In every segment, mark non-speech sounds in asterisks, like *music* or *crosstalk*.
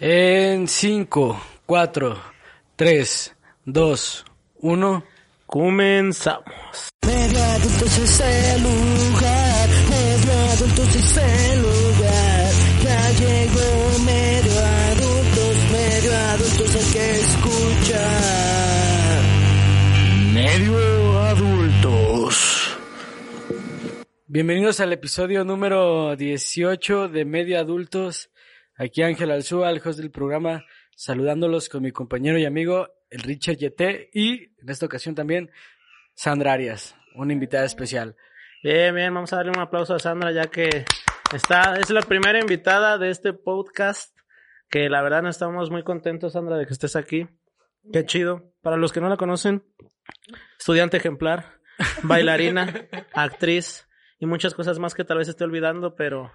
En 5, 4, 3, 2, 1. Comenzamos. Medio adultos es el lugar, medio adultos es el lugar. Ya llegó medio adultos, medio adultos el que escucha. Medio adultos. Bienvenidos al episodio número 18 de Medio Adultos. Aquí Ángel Alzúa, el host del programa, saludándolos con mi compañero y amigo, el Richard Yeté, y en esta ocasión también Sandra Arias, una invitada especial. Bien, bien, vamos a darle un aplauso a Sandra ya que está, es la primera invitada de este podcast, que la verdad no estamos muy contentos, Sandra, de que estés aquí. Qué chido. Para los que no la conocen, estudiante ejemplar, bailarina, *laughs* actriz y muchas cosas más que tal vez esté olvidando, pero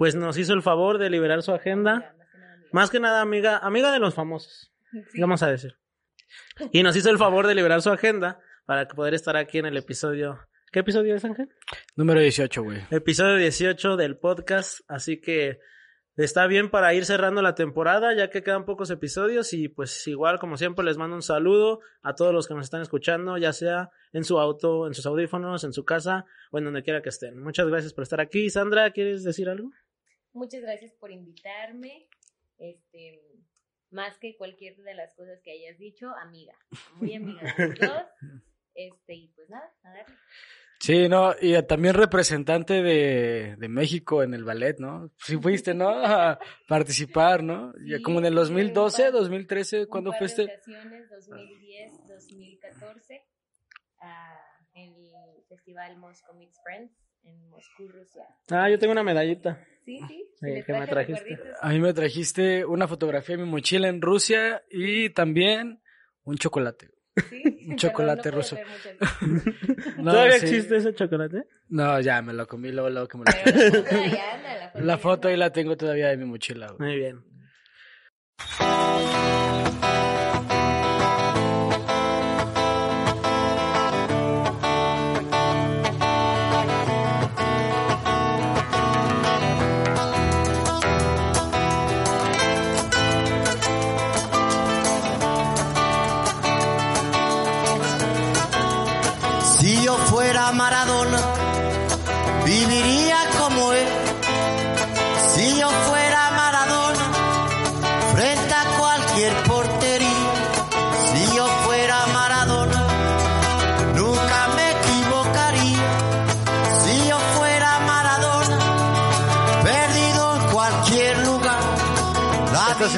pues nos hizo el favor de liberar su agenda. Más que nada, amiga, amiga de los famosos, vamos a decir. Y nos hizo el favor de liberar su agenda para poder estar aquí en el episodio. ¿Qué episodio es, Ángel? Número 18, güey. Episodio 18 del podcast, así que está bien para ir cerrando la temporada, ya que quedan pocos episodios y pues igual como siempre les mando un saludo a todos los que nos están escuchando, ya sea en su auto, en sus audífonos, en su casa o en donde quiera que estén. Muchas gracias por estar aquí. Sandra, ¿quieres decir algo? Muchas gracias por invitarme. Este, más que cualquier de las cosas que hayas dicho, amiga, muy amiga de los dos. *laughs* Este, y pues nada, a darle. Sí, no, y también representante de, de México en el ballet, ¿no? Sí fuiste, ¿no? A participar, ¿no? *laughs* Ya como en el sí, 2012, un par- 2013, ¿cuándo fuiste? ocasiones, 2010, 2014, ah, en el festival Moscow Meets Friends en Moscú, Rusia. Ah, yo tengo una medallita. Sí, sí, Sí, que me trajiste. A mí me trajiste una fotografía de mi mochila en Rusia y también un chocolate. Sí, *laughs* Un chocolate no ruso. *laughs* No, ¿Todavía sí. existe ese chocolate? No, ya me lo comí luego, luego que me lo la foto *laughs* ahí la tengo todavía de mi mochila, güey. Muy bien.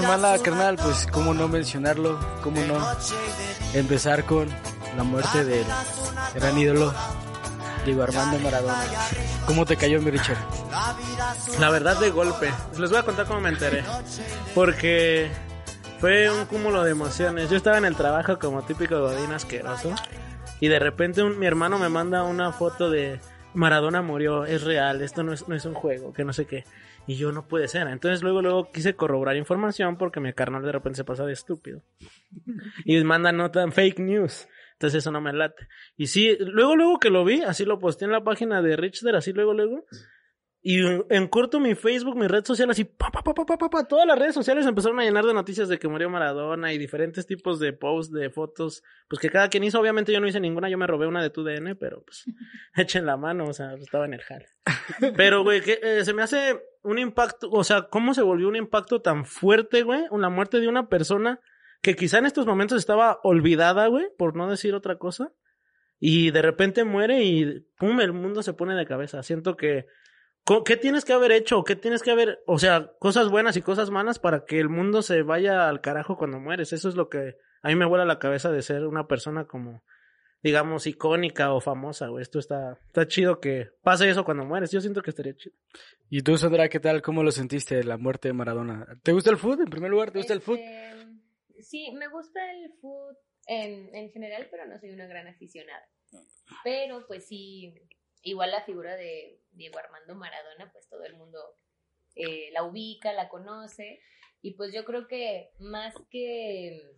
Semana, carnal, pues cómo no mencionarlo, cómo no empezar con la muerte del gran ídolo Diego Armando Maradona. ¿Cómo te cayó mi Richard? La verdad de golpe. Les voy a contar cómo me enteré. Porque fue un cúmulo de emociones. Yo estaba en el trabajo como típico godín asqueroso. Y de repente un- mi hermano me manda una foto de Maradona murió, es real, esto no es, no es un juego, que no sé qué. Y yo no puede ser. Entonces luego luego quise corroborar información porque mi carnal de repente se pasa de estúpido. *laughs* Y manda nota en fake news. Entonces eso no me late. Y sí, luego luego que lo vi, así lo posté en la página de Richter, así luego luego. Y en, corto mi Facebook, mi red social, así, pa, pa, pa, pa, pa, pa, pa, todas las redes sociales empezaron a llenar de noticias de que murió Maradona y diferentes tipos de posts, de fotos, pues que cada quien hizo, obviamente yo no hice ninguna, yo me robé una de tu DN, pero pues *laughs* echen la mano, o sea, estaba en el jale. Pero, güey, que eh, se me hace un impacto, o sea, ¿cómo se volvió un impacto tan fuerte, güey? La muerte de una persona que quizá en estos momentos estaba olvidada, güey, por no decir otra cosa, y de repente muere y, pum, el mundo se pone de cabeza. Siento que ¿Qué tienes que haber hecho? ¿Qué tienes que haber, o sea, cosas buenas y cosas malas para que el mundo se vaya al carajo cuando mueres? Eso es lo que a mí me vuela la cabeza de ser una persona como digamos, icónica o famosa, güey. Esto está, está chido que pase eso cuando mueres. Yo siento que estaría chido. ¿Y tú, Sandra, qué tal? ¿Cómo lo sentiste, la muerte de Maradona? ¿Te gusta el fútbol, en primer lugar? ¿Te gusta el fútbol? Este, Sí, me gusta el fútbol en, en general, pero no soy una gran aficionada. Pero pues sí, igual la figura de Diego Armando Maradona, pues todo el mundo eh, la ubica, la conoce. Y pues yo creo que más que,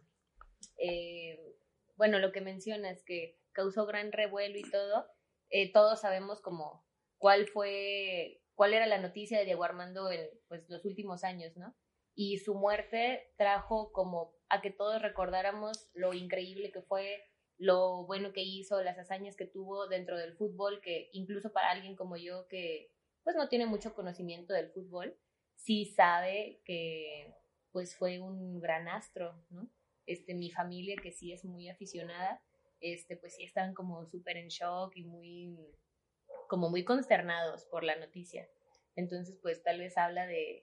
eh, bueno, lo que mencionas, que causó gran revuelo y todo, eh, todos sabemos como cuál fue, cuál era la noticia de Diego Armando en pues, los últimos años, ¿no? Y su muerte trajo como a que todos recordáramos lo increíble que fue, lo bueno que hizo, las hazañas que tuvo dentro del fútbol, que incluso para alguien como yo que pues no tiene mucho conocimiento del fútbol, sí sabe que pues fue un gran astro, ¿no? Este, mi familia que sí es muy aficionada, este, pues sí están como súper en shock y muy, como muy consternados por la noticia. Entonces, pues tal vez habla de,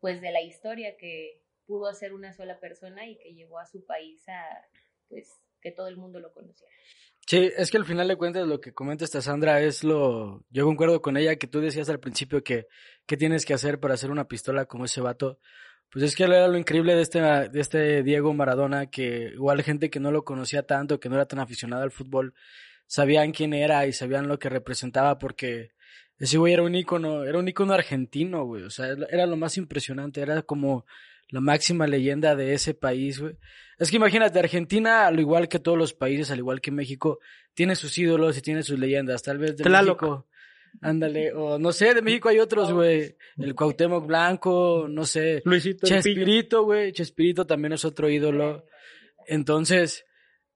pues de la historia que pudo hacer una sola persona y que llevó a su país a, pues, que todo el mundo lo conociera. Sí, es que al final de cuentas lo que comenta esta Sandra es lo... Yo concuerdo con ella que tú decías al principio que qué tienes que hacer para hacer una pistola como ese vato. Pues es que era lo increíble de este, de este Diego Maradona, que igual gente que no lo conocía tanto, que no era tan aficionado al fútbol, sabían quién era y sabían lo que representaba porque ese güey era un ícono, era un ícono argentino, güey. O sea, era lo más impresionante, era como la máxima leyenda de ese país, güey. Es que imagínate, Argentina, al igual que todos los países, al igual que México, tiene sus ídolos y tiene sus leyendas. Tal vez de Tlaloc. México, ándale, o no sé, de México hay otros, güey. El Cuauhtémoc Blanco, no sé. Luisito. Chespirito, güey. Chespirito también es otro ídolo. Entonces,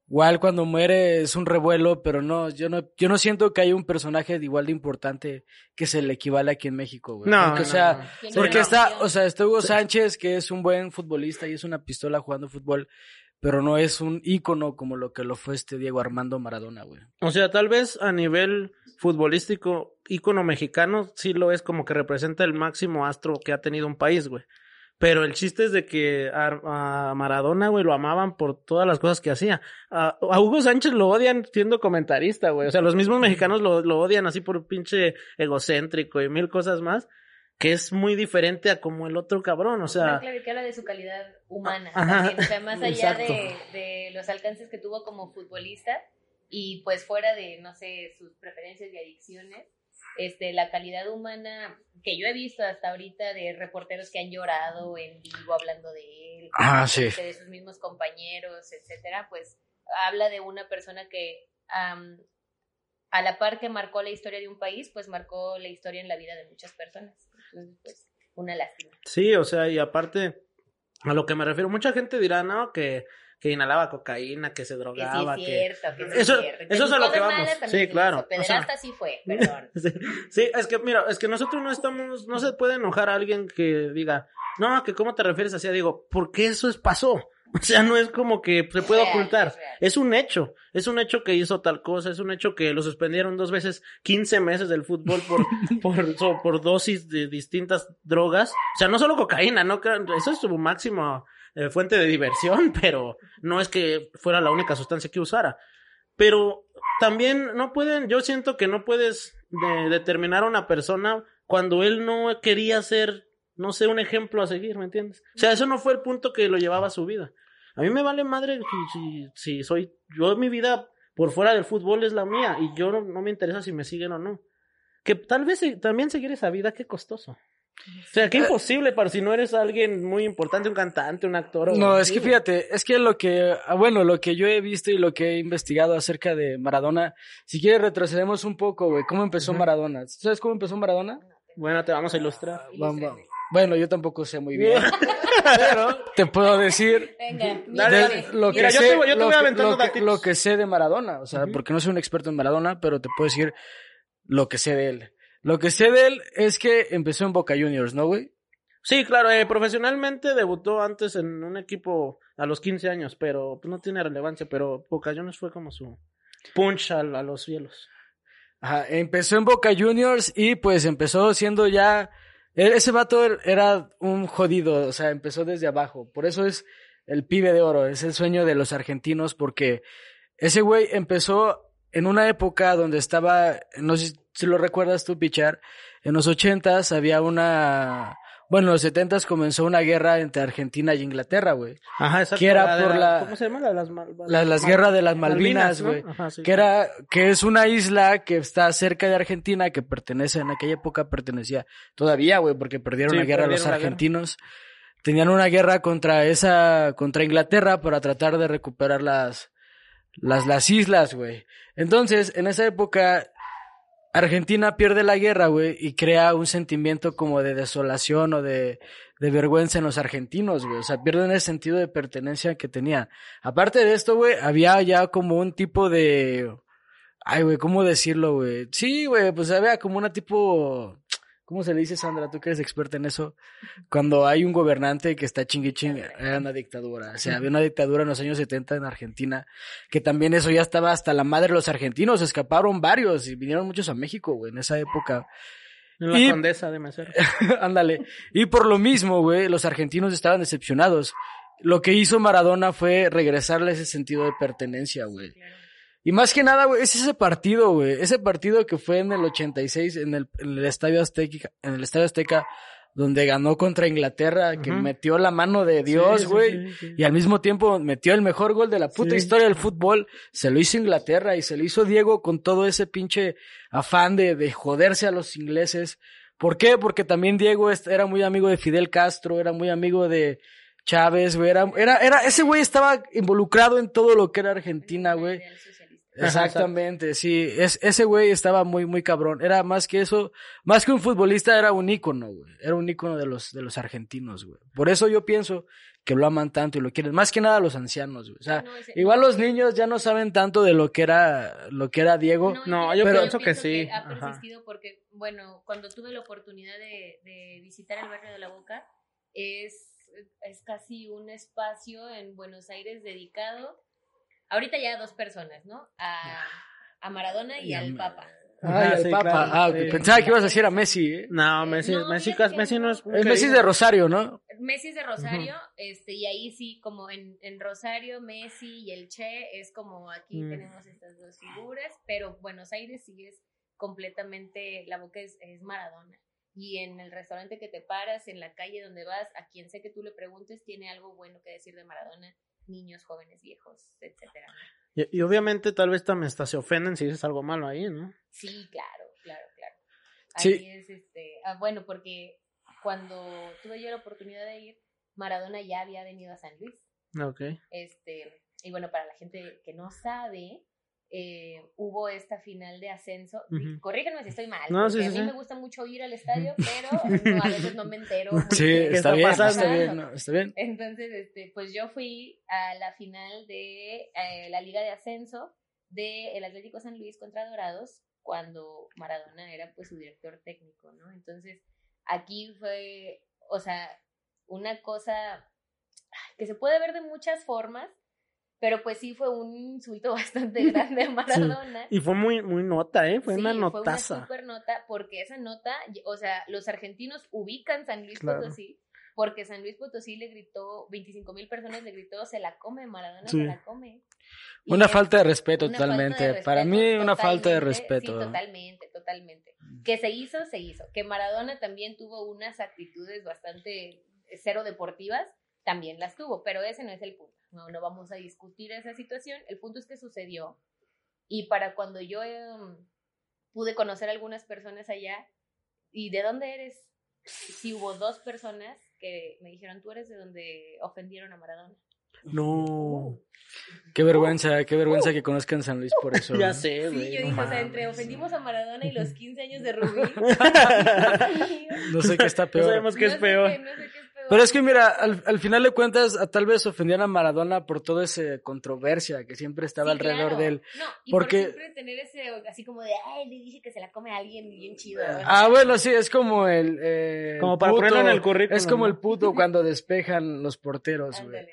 igual cuando muere es un revuelo, pero no, yo no, yo no siento que haya un personaje de igual de importante que se le equivale aquí en México, güey. No, Porque, o no, sea, no. ¿Quién porque no? está, o sea, está Hugo Sánchez, que es un buen futbolista y es una pistola jugando fútbol, pero no es un ícono como lo que lo fue este Diego Armando Maradona, güey. O sea, tal vez a nivel futbolístico, ícono mexicano, sí lo es como que representa el máximo astro que ha tenido un país, güey. Pero el chiste es de que a, a Maradona, güey, lo amaban por todas las cosas que hacía. A, a Hugo Sánchez lo odian siendo comentarista, güey. O sea, los mismos mexicanos lo, lo odian así por pinche egocéntrico y mil cosas más. Que es muy diferente a como el otro cabrón, o sea. Habla de su calidad humana Ajá, también, o sea, más allá de los alcances que tuvo como futbolista y pues fuera de, no sé, sus preferencias y adicciones, este, la calidad humana que yo he visto hasta ahorita de reporteros que han llorado en vivo hablando de él, Ah, sí. este, de sus mismos compañeros, etcétera, pues habla de una persona que a la par que marcó la historia de un país, pues marcó la historia en la vida de muchas personas. Entonces, pues, una lástima. Sí, o sea, y aparte, a lo que me refiero, mucha gente dirá, no, que, que inhalaba cocaína, que se Que sí drogaba, es que... cierto, que sí Eso- es cierto. eso es a lo que vamos. Sí, claro, o sea- Pederasta sí fue, perdón. *laughs* Sí, sí, es que mira, es que nosotros no estamos, no se puede enojar a alguien que diga, no, que cómo te refieres así, digo, porque eso es pasó. *laughs* O sea, no es como que se puede real, ocultar. es real. Es un hecho. Es un hecho que hizo tal cosa. Es un hecho que lo suspendieron dos veces 15 meses del fútbol por, *laughs* por, so- por dosis de distintas drogas. O sea, no solo cocaína, no eso es su máxima eh, fuente de diversión, *laughs* pero no es que fuera la única sustancia que usara. Pero también no pueden, yo siento que no puedes de- determinar a una persona cuando él no quería ser, no sé, un ejemplo a seguir, ¿me entiendes? O sea, eso no fue el punto que lo llevaba a su vida. A mí me vale madre si, soy, yo mi vida por fuera del fútbol es la mía y yo no, no me interesa si me siguen o no. Que tal vez también seguir esa vida, qué costoso. O sea, qué imposible para si no eres alguien muy importante, un cantante, un actor. o No, es que fíjate, es que lo que, ah, bueno, lo que yo he visto y lo que he investigado acerca de Maradona, si quieres retrocedemos un poco, güey, ¿cómo empezó. Maradona? ¿Sabes cómo empezó Maradona? Bueno, te vamos a ilustrar. Vamos, vamos. Bueno, yo tampoco sé muy bien, *laughs* pero te puedo decir Venga, Dale, de- dale. lo que Mira, yo sé, te voy- yo te lo voy que- aventando lo que, datitos. lo que sé de Maradona, o sea, porque no soy un experto en Maradona, pero te puedo decir lo que sé de él. Lo que sé de él es que empezó en Boca Juniors, ¿no, güey? Sí, claro, eh, profesionalmente debutó antes en un equipo a los 15 años, pero pues, no tiene relevancia, pero Boca Juniors fue como su punch al- a, los cielos. Ajá, empezó en Boca Juniors y pues empezó siendo ya... e- Ese vato er- era un jodido, o sea, empezó desde abajo. Por eso es el pibe de oro, es el sueño de los argentinos porque ese güey empezó en una época donde estaba, no sé si lo recuerdas tú, Pichar, en los ochentas había una, bueno, en los setentas comenzó una guerra entre Argentina y Inglaterra, güey. Ajá, exacto. Que era de por la- ¿Cómo se llama? La de las, mal- La- las guerras de las Malvinas, ¿no? güey. Ajá, sí. Que era, que es una isla que está cerca de Argentina, que pertenece, en aquella época pertenecía todavía, güey, porque perdieron Sí, la guerra los la guerra. argentinos. Tenían una guerra contra esa, contra Inglaterra para tratar de recuperar las, las, las islas, güey. Entonces, en esa época, Argentina pierde la guerra, güey, y crea un sentimiento como de desolación o de, de vergüenza en los argentinos, güey. O sea, pierden el sentido de pertenencia que tenían. Aparte de esto, güey, había ya como un tipo de... Ay, güey, ¿cómo decirlo, güey? Sí, güey, pues había como una tipo... ¿Cómo se le dice, Sandra? Tú que eres experta en eso. Cuando hay un gobernante que está chingui chingui, era una dictadura. O sea, había una dictadura en los años 70 en Argentina, que también eso ya estaba hasta la madre de los argentinos. Escaparon varios y vinieron muchos a México, güey, en esa época. La Y- condesa de Mesero. *laughs* Ándale. Y por lo mismo, güey, los argentinos estaban decepcionados. Lo que hizo Maradona fue regresarle ese sentido de pertenencia, güey. Y más que nada, güey, es ese partido, güey. Ese partido que fue en el 86 en el, en el Estadio Azteca, en el Estadio Azteca, donde ganó contra Inglaterra, que metió la mano de Dios, Sí, sí, güey. sí, sí. Y al mismo tiempo metió el mejor gol de la puta Sí. historia del fútbol. Se lo hizo Inglaterra y se lo hizo Diego con todo ese pinche afán de, de joderse a los ingleses. ¿Por qué? Porque también Diego era muy amigo de Fidel Castro, era muy amigo de Chávez, güey. Era, era, era, ese güey estaba involucrado en todo lo que era Argentina, güey. Exactamente, sí. Es, ese güey estaba muy, muy cabrón. Era más que eso, más que un futbolista, era un ícono, güey. Era un ícono de los, de los argentinos, güey. Por eso yo pienso que lo aman tanto y lo quieren. Más que nada los ancianos, güey. O sea, No, ese- igual no, los niños ya no saben tanto de lo que era, lo que era Diego. No, yo fíjate, pienso que sí, ha ajá. persistido porque, bueno, cuando tuve la oportunidad de, de visitar el barrio de la Boca, es, es casi un espacio en Buenos Aires dedicado, ahorita ya dos personas, ¿no? A, a Maradona y al Papa. Ay, al sí, Papa. claro, ah, sí. Pensaba que ibas a decir a Messi, ¿eh? No, Messi, No, Messi, que Messi no es. un Es Messi de Rosario, ¿no? Messi es de Rosario, este, y ahí sí, como en, en Rosario, Messi y el Che, es como aquí Mm. tenemos estas dos figuras, pero Buenos Aires sí es completamente, la boca es, es Maradona. Y en el restaurante que te paras, en la calle donde vas, a quien sé que tú le preguntes, tiene algo bueno que decir de Maradona, niños, jóvenes, viejos, etcétera. Y, y obviamente tal vez también hasta se ofenden si dices algo malo ahí, ¿no? Sí, claro, claro, claro. Sí. Ahí es este, ah, bueno, porque cuando tuve yo la oportunidad de ir, Maradona ya había venido a San Luis. Ok. Este, y bueno, para la gente que no sabe, eh, hubo esta final de ascenso. Di- Ujú. Corríjanme si estoy mal. No, sí, sí, a mí sí. me gusta mucho ir al estadio, pero no, a veces no me entero. *laughs* Sí, está bien, está bien, no, está bien. Entonces, este, pues yo fui a la final de eh, la Liga de Ascenso del Atlético San Luis contra Dorados cuando Maradona era pues su director técnico, ¿no? Entonces, aquí fue, o sea, una cosa que se puede ver de muchas formas, pero pues sí fue un insulto *laughs* bastante grande a Maradona. Y fue muy, muy nota, ¿eh? Fue Sí, una Fue notaza. una super nota porque esa nota, o sea, los argentinos ubican San Luis Claro. Potosí porque San Luis Potosí le gritó, 25 mil personas le gritó, se la come, Maradona Sí. se la come. Y Una es falta de respeto totalmente. de Para mí, una falta de respeto. Sí, totalmente, totalmente. Que se hizo, se hizo. Que Maradona también tuvo unas actitudes bastante cero deportivas, también las tuvo, pero ese no es el punto. No, no vamos a discutir esa situación. El punto es que sucedió. Y para cuando yo em, pude conocer a algunas personas allá, ¿y de dónde eres? Sí hubo dos personas que me dijeron, tú eres de donde ofendieron a Maradona. No. Qué vergüenza, qué vergüenza que conozcan San Luis por eso. *laughs* Ya ¿no? sé, Sí, güey. yo no dije, o sea, entre ofendimos a Maradona y los 15 años de Rubí. *laughs* *laughs* No sé qué está No peor. sabemos qué No es sé peor. qué- no sé qué es peor. Pero es que mira, al, al final de cuentas, a- tal vez ofendían a Maradona por toda esa controversia que siempre estaba Sí, alrededor claro. de él. No, y Porque- por siempre tener ese, así como de, ay, le dije que se la come a alguien bien chido. Ah, bueno, sí, es como el. eh, Como para puto. ponerlo en el currículum, Es como ¿no? el puto cuando despejan los porteros, güey.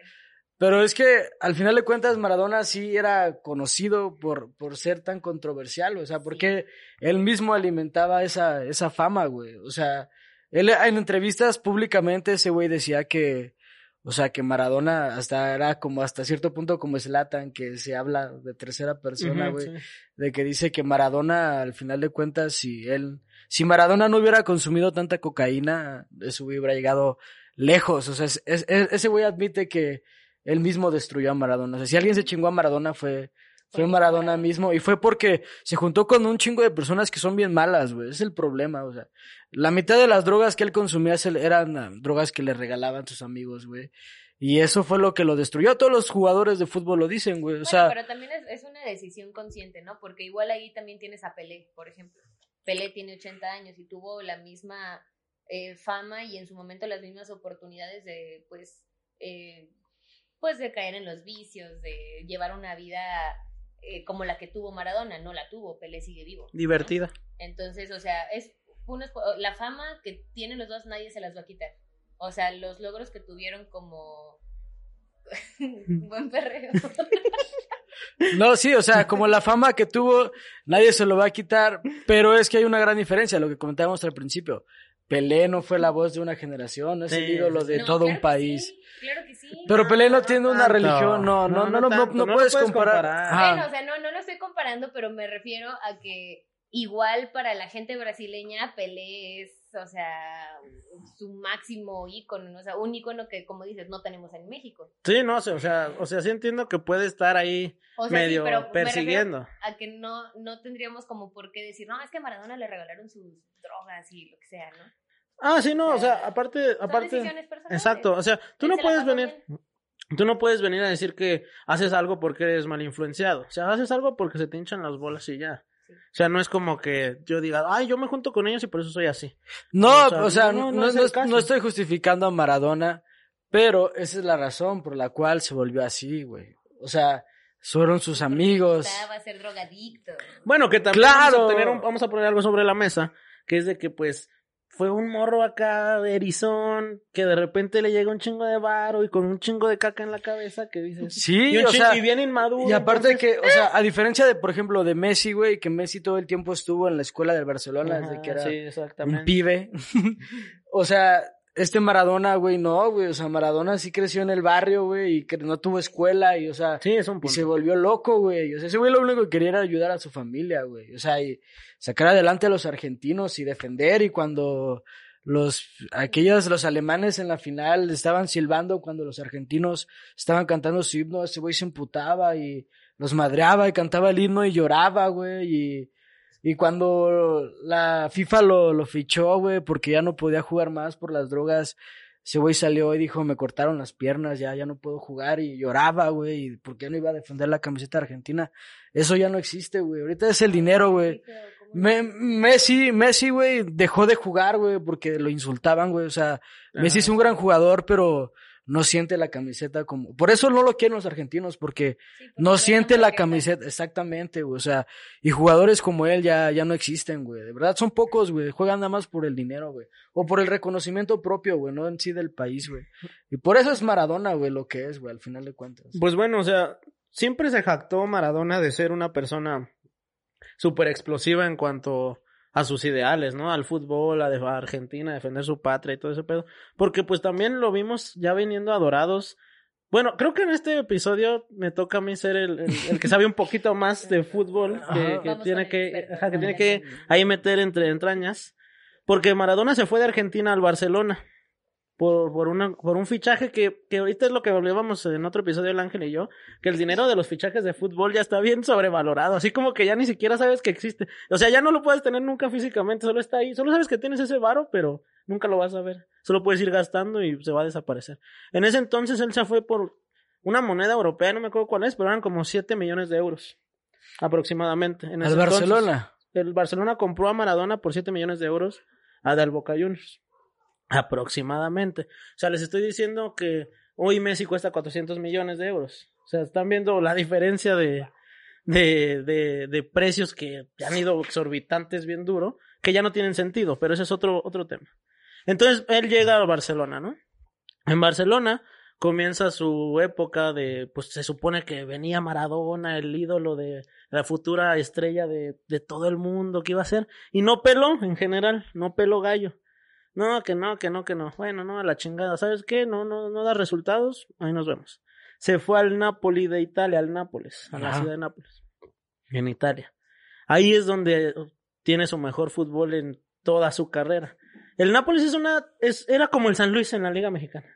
Pero es que al final de cuentas Maradona sí era conocido por, por ser tan controversial, o sea, porque él mismo alimentaba esa, esa fama, güey. O sea, él en entrevistas públicamente ese güey decía que, O sea, que Maradona hasta era como hasta cierto punto como Zlatan, que se habla de tercera persona, güey. sí. De que dice que Maradona, al final de cuentas, si él, si Maradona no hubiera consumido tanta cocaína, eso hubiera llegado lejos. O sea, es- es- es- ese güey admite que él mismo destruyó a Maradona. O sea, si alguien se chingó a Maradona fue, fue Fue Maradona mismo. Y fue porque se juntó con un chingo de personas que son bien malas, güey. Es el problema, o sea. La mitad de las drogas que él consumía eran ah, drogas que le regalaban sus amigos, güey. Y eso fue lo que lo destruyó. Todos los jugadores de fútbol lo dicen, güey. O Bueno, sea, pero también es, es una decisión consciente, ¿no? Porque igual ahí también tienes a Pelé, por ejemplo. Pelé tiene 80 años y tuvo la misma eh, fama y en su momento las mismas oportunidades de, pues, eh, pues de caer en los vicios, de llevar una vida eh, como la que tuvo Maradona. No la tuvo, Pelé sigue vivo. ¿no? Divertida. Entonces, o sea, es- la fama que tienen los dos nadie se las va a quitar. O sea, los logros que tuvieron como *laughs* buen perreo. No, sí, o sea, como la fama que tuvo, nadie se lo va a quitar, pero es que hay una gran diferencia, lo que comentábamos al principio. Pelé no fue la voz de una generación, es el Sí, ídolo sí, de No, todo claro un que país. sí, claro que sí. Pero Pelé no No, tiene no una tanto. religión, no, no, No, no, no no, no, no no puedes comparar. Bueno, o sea, no, no lo estoy comparando, pero me refiero a que igual para la gente brasileña Pelé es, o sea, su máximo ícono, ¿no? o sea, un ícono que, como dices, no tenemos en México. Sí, no o sea, o sea, sí entiendo que puede estar ahí O sea, sí, medio pero me refiero persiguiendo. a que no, no tendríamos como por qué decir, no, es que a Maradona le regalaron sus drogas y lo que sea, ¿no? Ah, sí, no, o sea, aparte, Son aparte, exacto, o sea, tú no se puedes venir, bien. tú no puedes venir a decir que haces algo porque eres mal influenciado, o sea, haces algo porque se te hinchan las bolas y ya. Sí. O sea, no es como que yo diga, ay, yo me junto con ellos y por eso soy así. No, O sea, o sea, no, no, no no, es el no- caso. no estoy justificando a Maradona, pero esa es la razón por la cual se volvió así, güey. O sea, fueron sus amigos. Estaba a ser drogadicto. Bueno, que también Claro. vamos, a tener un- vamos a poner algo sobre la mesa, que es de que pues fue un morro acá de erizón, que de repente le llega un chingo de varo y con un chingo de caca en la cabeza que dices... Sí, y, un o chingo- sea, y bien inmaduro. Y aparte entonces- que, o sea, a diferencia de, por ejemplo, de Messi, güey, que Messi todo el tiempo estuvo en la escuela del Barcelona desde que era sí, un pibe. *laughs* o sea, este Maradona, güey, no, güey, o sea, Maradona sí creció en el barrio, güey, y que no tuvo escuela y, o sea, Sí, es un y se volvió loco, güey. O sea, ese güey lo único que quería era ayudar a su familia, güey. O sea, y sacar adelante a los argentinos y defender y cuando los aquellos los alemanes en la final estaban silbando cuando los argentinos estaban cantando su himno, ese güey se emputaba y los madreaba y cantaba el himno y lloraba, güey, y y cuando la FIFA lo, lo fichó, güey, porque ya no podía jugar más por las drogas, ese güey salió y dijo, me cortaron las piernas, ya, ya no puedo jugar, y lloraba, güey, y ¿por qué no iba a defender la camiseta argentina? Eso ya no existe, güey, ahorita es el dinero, güey. Me- Messi, Messi, güey, dejó de jugar, güey, porque lo insultaban, güey, o sea, Messi es un gran jugador, pero no siente la camiseta como... Por eso no lo quieren los argentinos, porque no siente la camiseta, exactamente, güey. O sea, y jugadores como él ya, ya no existen, güey. De verdad, son pocos, güey. Juegan nada más por el dinero, güey. O por el reconocimiento propio, güey, no en sí del país, güey. Y por eso es Maradona, güey, lo que es, güey, al final de cuentas. Pues bueno, o sea, siempre se jactó Maradona de ser una persona súper explosiva en cuanto a sus ideales, ¿no? Al fútbol, a, de- a Argentina, a defender su patria y todo ese pedo. Porque pues también lo vimos ya viniendo adorados. Bueno, creo que en este episodio me toca a mí ser el, el- el que sabe un poquito más de fútbol, que, tiene que, ajá, que tiene que ahí meter entre entrañas. Porque Maradona se fue de Argentina al Barcelona por, por, una, por un fichaje que, que ahorita es lo que hablábamos en otro episodio el Ángel y yo, que el dinero de los fichajes de fútbol ya está bien sobrevalorado, así como que ya ni siquiera sabes que existe. O sea, ya no lo puedes tener nunca físicamente, solo está ahí, solo sabes que tienes ese varo, pero nunca lo vas a ver. Solo puedes ir gastando y se va a desaparecer. En ese entonces él se fue por una moneda europea, no me acuerdo cuál es, pero eran como 7 millones de euros aproximadamente. En Al entonces. Barcelona. El Barcelona compró a Maradona por 7 millones de euros a Del Boca Juniors. Aproximadamente. O sea, les estoy diciendo que hoy Messi cuesta 400 millones de euros. O sea, están viendo la diferencia de, de, de, de precios que han ido exorbitantes bien duro, que ya no tienen sentido, pero ese es otro, otro tema. Entonces, él llega a Barcelona, ¿no? En Barcelona comienza su época de, pues se supone que venía Maradona, el ídolo de la futura estrella de, de todo el mundo que iba a ser, y no peló en general, no peló gallo. No, que no, que no, que no. Bueno, no, a la chingada. ¿Sabes qué? No, no, no da resultados. Ahí nos vemos. Se fue al Napoli de Italia, al Nápoles, a la ciudad de Nápoles, en Italia. Ahí es donde tiene su mejor fútbol en toda su carrera. El Nápoles es una, es, era como el San Luis en la Liga Mexicana.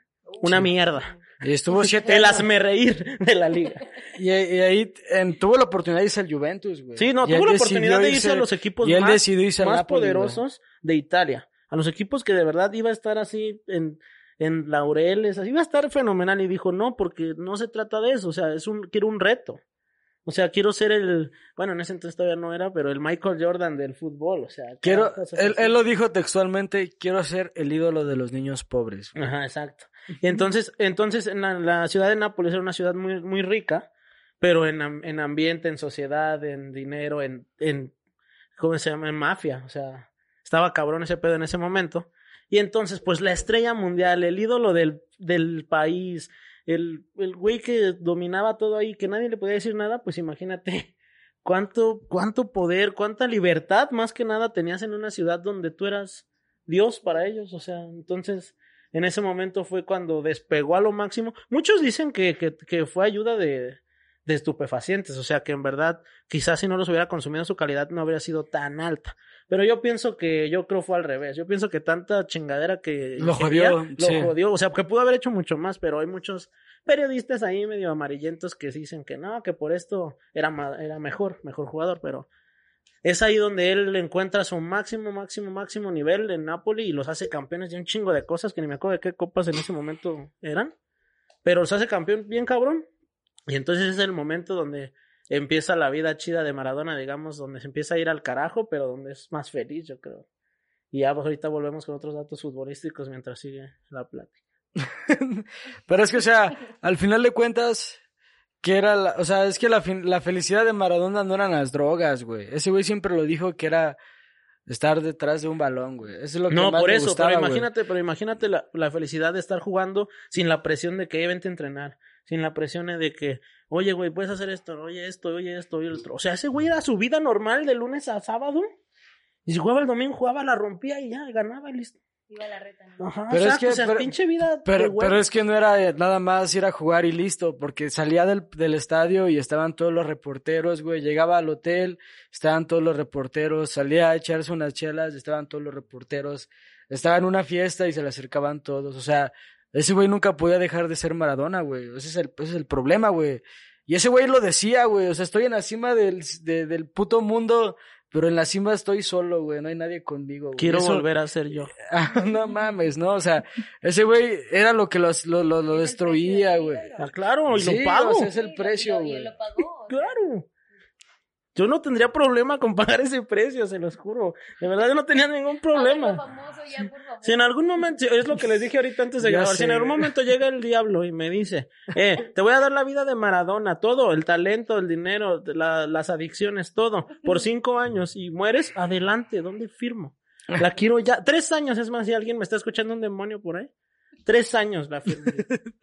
Una mierda. Y estuvo *laughs* siete El años. hazme reír de la liga. *laughs* Y, y ahí en- tuvo la oportunidad de irse al Juventus, güey. Sí, no, Y tuvo la oportunidad de irse a los equipos más, más poderosos de Italia. A los equipos que de verdad iba a estar así en, en laureles, así iba a estar fenomenal. Y dijo, no, porque no se trata de eso. O sea, es un, quiero un reto. O sea, quiero ser el, bueno, en ese entonces todavía no era, pero el Michael Jordan del fútbol. O sea, Quiero, él, él lo dijo textualmente, quiero ser el ídolo de los niños pobres. güey. Ajá, exacto. Y entonces, entonces en la, la ciudad de Nápoles era una ciudad muy, muy rica, pero en, en ambiente, en sociedad, en dinero, en, en, ¿cómo se llama? En mafia. O sea, estaba cabrón ese pedo en ese momento. Y entonces, pues la estrella mundial, el ídolo del, del país, el, el güey que dominaba todo ahí, que nadie le podía decir nada, pues imagínate *laughs* cuánto, cuánto poder, cuánta libertad más que nada tenías en una ciudad donde tú eras Dios para ellos. O sea, entonces en ese momento fue cuando despegó a lo máximo. Muchos dicen que, que, que fue ayuda de, de estupefacientes, o sea que en verdad quizás si no los hubiera consumido su calidad no habría sido tan alta. Pero yo pienso que yo creo fue al revés. Yo pienso que tanta chingadera que Lo jodió, lo sí. jodió. O sea, que pudo haber hecho mucho más, pero hay muchos periodistas ahí medio amarillentos que dicen que no, que por esto era, era mejor, mejor jugador, pero es ahí donde él encuentra su máximo, máximo, máximo nivel en Napoli y los hace campeones de un chingo de cosas que ni me acuerdo de qué copas en ese momento eran, pero los hace campeón bien cabrón. Y entonces es el momento donde empieza la vida chida de Maradona, digamos, donde se empieza a ir al carajo, pero donde es más feliz, yo creo. Y ya pues, ahorita volvemos con otros datos futbolísticos mientras sigue la plática. *laughs* Pero es que, o sea, al final de cuentas, que era la, o sea, es que la, la felicidad de Maradona no eran las drogas, güey. Ese güey siempre lo dijo que era estar detrás de un balón, güey. Eso es lo que No, más por me eso, gustaba, pero güey. imagínate, pero imagínate la, la felicidad de estar jugando sin la presión de que "Eh, vente a entrenar, sin la presión de que, oye, güey, puedes hacer esto, oye, esto, oye, esto, oye, el otro. O sea, ese güey era su vida normal de lunes a sábado. Y si jugaba el domingo, jugaba, la rompía y ya, ganaba y listo. Iba a la reta, ¿no? Ajá, Pero es exacto, que- o sea, pero- pinche vida. Pero, pero es que no era eh, nada más ir a jugar y listo, porque salía del, del estadio y estaban todos los reporteros, güey. Llegaba al hotel, estaban todos los reporteros, salía a echarse unas chelas, estaban todos los reporteros. Estaba en una fiesta y se le acercaban todos. O sea, ese güey nunca podía dejar de ser Maradona, güey. Ese es el, ese es el problema, güey. Y ese güey lo decía, güey. O sea, estoy en la cima del, de- del puto mundo, pero en la cima estoy solo, güey. No hay nadie conmigo, güey. Quiero Eso- volver a ser yo. *laughs* Ah, no mames, ¿no? O sea, ese güey era lo que los, lo, lo, lo destruía, güey. Ah, claro, y Sí, lo pago. o sea, es el precio, güey. Claro. *laughs* Yo no tendría problema con pagar ese precio, se los juro. De verdad, yo no tenía ningún problema. háganlo famoso ya, por favor. Si en algún momento, es lo que les dije ahorita antes de grabar, si en algún momento llega el diablo y me dice, eh, te voy a dar la vida de Maradona, todo, el talento, el dinero, la- las adicciones, todo, por cinco años y mueres, adelante, ¿dónde firmo? La quiero ya, tres años, es más, si alguien me está escuchando un demonio por ahí, tres años la firmo. *laughs*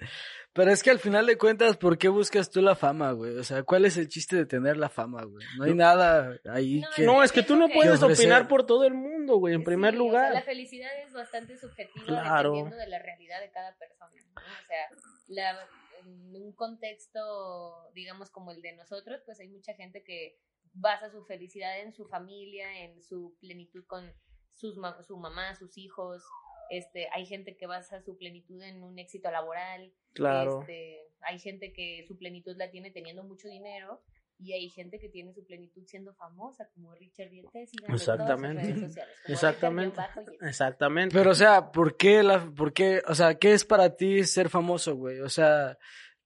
Pero es que al final de cuentas, ¿por qué buscas tú la fama, güey? O sea, ¿cuál es el chiste de tener la fama, güey? No hay nada ahí No, que... No, es que tú no Que puedes ofrecer. opinar por todo el mundo, güey, en Sí, primer o sea, lugar. la felicidad es bastante subjetiva Claro. dependiendo de la realidad de cada persona. ¿no? O sea, la- en un contexto, digamos, como el de nosotros, pues hay mucha gente que basa su felicidad en su familia, en su plenitud con sus ma- su mamá, sus hijos. Este, hay gente que basa su plenitud en un éxito laboral. Claro. Este, hay gente que su plenitud la tiene teniendo mucho dinero y hay gente que tiene su plenitud siendo famosa, como Richard Dientes. Exactamente. Exactamente. Exactamente. Exactamente. Pero, o sea, ¿por qué la, por qué, o sea, qué es para ti ser famoso, güey? O sea,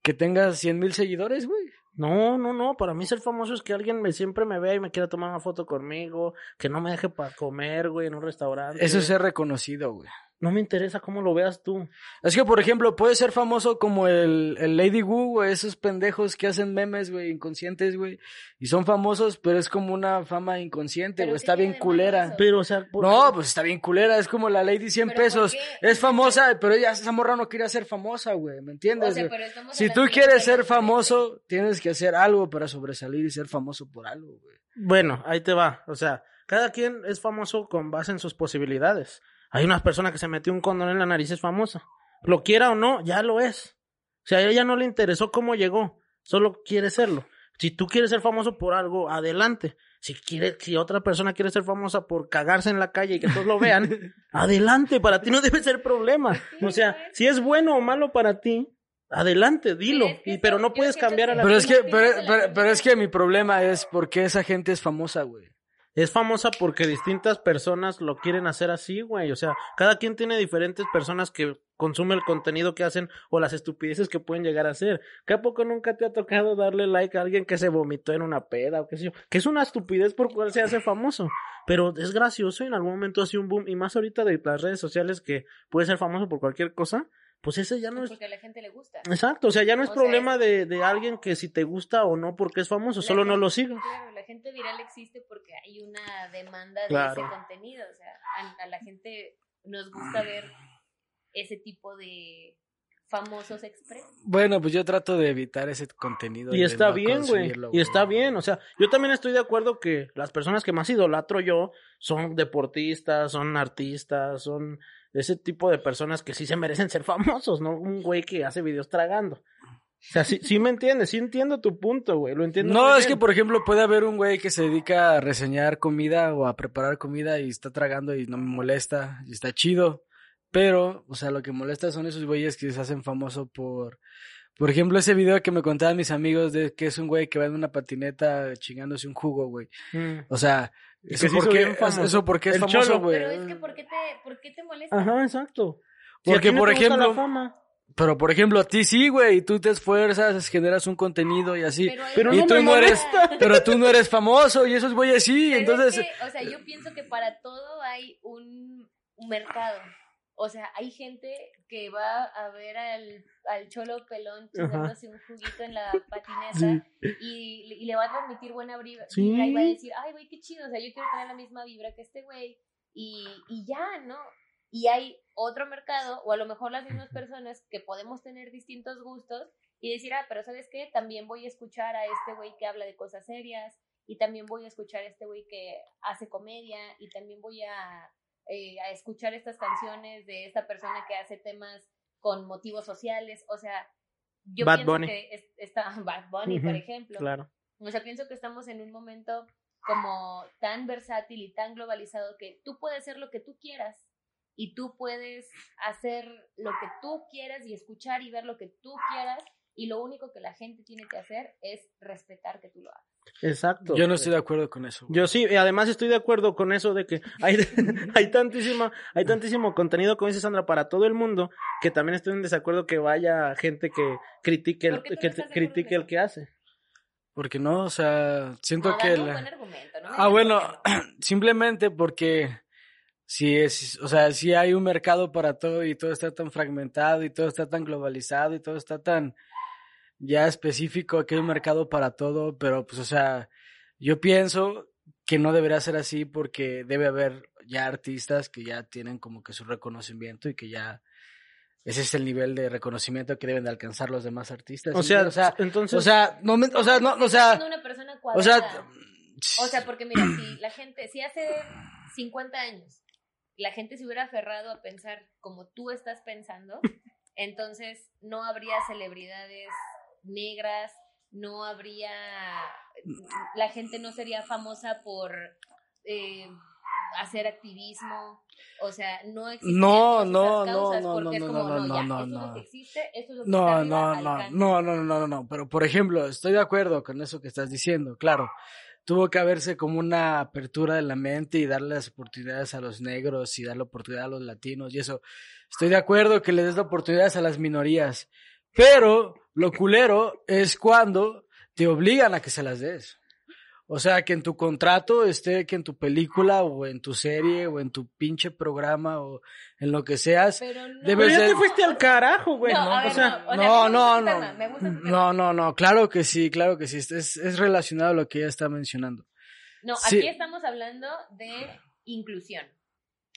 que tengas cien mil seguidores, güey. No, no, no, para mí ser famoso es que alguien me siempre me vea y me quiera tomar una foto conmigo, que no me deje para comer, güey, en un restaurante. Eso es ser reconocido, güey. No me interesa cómo lo veas tú. Es que, por ejemplo, puedes ser famoso como el, el Lady Wu, güey, esos pendejos que hacen memes, güey, inconscientes, güey, y son famosos, pero es como una fama inconsciente, güey, ¿qué está bien culera. eso? Pero, o sea, por- No, pues está bien culera, es como la Lady 100 ¿Pero por pesos, es famosa, pero ella, esa morra no quiere ser famosa, güey, ¿me O entiendes? sea, pero Si tú quieres ser famoso, tienes que hacer algo para sobresalir y ser famoso por algo, güey. bueno, ahí te va. O sea, cada quien es famoso con base en sus posibilidades. Hay una persona que se metió un condón en la nariz, es famosa. Lo quiera o no, ya lo es. O sea, a ella no le interesó cómo llegó, solo quiere serlo. Si tú quieres ser famoso por algo, adelante. Si quiere, si otra persona quiere ser famosa por cagarse en la calle y que todos lo vean, *laughs* adelante, para ti no debe ser problema. O sea, si es bueno o malo para ti, adelante, dilo. Pero es que Y, pero no puedes cambiar a la Pero es que, pero, pero, pero es que- que mi problema es por qué esa gente es famosa, güey. Es famosa porque distintas personas lo quieren hacer así, güey. O sea, cada quien tiene diferentes personas que consumen el contenido que hacen o las estupideces que pueden llegar a hacer. ¿Qué a poco nunca te ha tocado darle like a alguien que se vomitó en una peda o qué sé yo? Que es una estupidez por cual se hace famoso. Pero es gracioso y en algún momento hace un boom. Y más ahorita de las redes sociales que puede ser famoso por cualquier cosa. Pues ese ya no es Porque a la gente le gusta. Exacto, o sea, ya no es O sea, problema es- de, de alguien que si te gusta o no porque es famoso, La solo no lo sigas. Claro, la gente viral existe porque hay una demanda de Claro. ese contenido. O sea, a, a la gente nos gusta ver ese tipo de famosos express. Bueno, pues yo trato de evitar ese contenido. Y de está no bien, güey. Y está bien. O sea, yo también estoy de acuerdo que las personas que más idolatro yo son deportistas, son artistas, son ese tipo de personas que sí se merecen ser famosos, ¿no? Un güey que hace videos tragando. O sea, sí, sí me entiendes, sí entiendo tu punto, güey. Lo entiendo. No, es que por ejemplo puede haber un güey que se dedica a reseñar comida o a preparar comida y está tragando y no me molesta y está chido. Pero, o sea, lo que molesta son esos güeyes que se hacen famosos por, por ejemplo, ese video que me contaban mis amigos de que es un güey que va en una patineta chingándose un jugo, güey. Mm. O sea, Y que eso hizo porque, bien famoso. eso porque es El famoso, Cholo. güey. Pero es que, ¿por qué te, por qué te molesta? Ajá, exacto. Si Porque, no por ejemplo, la fama. Pero por ejemplo, a ti sí, güey, tú te esfuerzas, generas un contenido y así. Pero, Pero y no tú me no eres, *laughs* pero tú no eres famoso y esos güeyes sí, Pero entonces es que, o sea, yo pienso que para todo hay un, un mercado. O sea, hay gente que va a ver al, al cholo pelón chingándose un juguito en la patineta y, y le va a transmitir buena vibra Sí. y va a decir, ay, güey, qué chido, o sea, yo quiero tener la misma vibra que este güey y, y ya, ¿no? Y hay otro mercado, o a lo mejor las mismas personas que podemos tener distintos gustos y decir, ah, pero ¿sabes qué? También voy a escuchar a este güey que habla de cosas serias y también voy a escuchar a este güey que hace comedia y también voy a, eh, a escuchar estas canciones de esta persona que hace temas con motivos sociales, o sea, yo Bad pienso Bunny. que es- está *laughs* Bad Bunny, por ejemplo. Claro. O sea, pienso que estamos en un momento como tan versátil y tan globalizado que tú puedes ser lo que tú quieras y tú puedes hacer lo que tú quieras y escuchar y ver lo que tú quieras y lo único que la gente tiene que hacer es respetar que tú lo hagas. Exacto. yo no estoy de acuerdo con eso. güey. Yo sí, y además estoy de acuerdo con eso de que *laughs* hay, *laughs* hay tantísima, hay tantísimo contenido, como dice Sandra, para todo el mundo, que también estoy en desacuerdo que vaya gente que critique el, ¿Por qué tú que no critique el que hace. Porque no, o sea, siento que... la- buen argumento, ¿no? me Ah, bueno, *clears throat* simplemente porque si es, o sea, si hay un mercado para todo y todo está tan fragmentado y todo está tan globalizado y todo está tan ya específico que hay un mercado para todo, pero pues, o sea, yo pienso que no debería ser así porque debe haber ya artistas que ya tienen como que su reconocimiento y que ya ese es el nivel de reconocimiento que deben de alcanzar los demás artistas. O sea, o sea, entonces, o sea, no me- o sea, no, o sea, siendo una persona o sea, O sea, porque mira, si la gente, si hace 50 años la gente se hubiera aferrado a pensar como tú estás pensando, entonces no habría celebridades negras, no habría, la gente no sería famosa por eh, hacer activismo, o sea, no existirían No, no, no, no, porque no, es no, no, no, ya, no, esto es no. lo que existe, esto es lo que No, está no, no, alcanza. no, no, no, no, no, pero por ejemplo, estoy de acuerdo con eso que estás diciendo, claro. Tuvo que haberse como una apertura de la mente y darle las oportunidades a los negros y darle oportunidad a los latinos y eso. Estoy de acuerdo que le des oportunidades a las minorías, pero lo culero es cuando te obligan a que se las des. O sea, que en tu contrato esté que en tu película o en tu serie o en tu pinche programa o en lo que seas, Pero no, Debe pero ya te fuiste al carajo, güey. No, ¿no? a ver, o sea, no, o sea, no, me no, no. tema, me gusta tu tema. No, no, no, claro que sí, claro que sí. Es, es relacionado a lo que ella está mencionando. No, Sí. aquí estamos hablando de inclusión.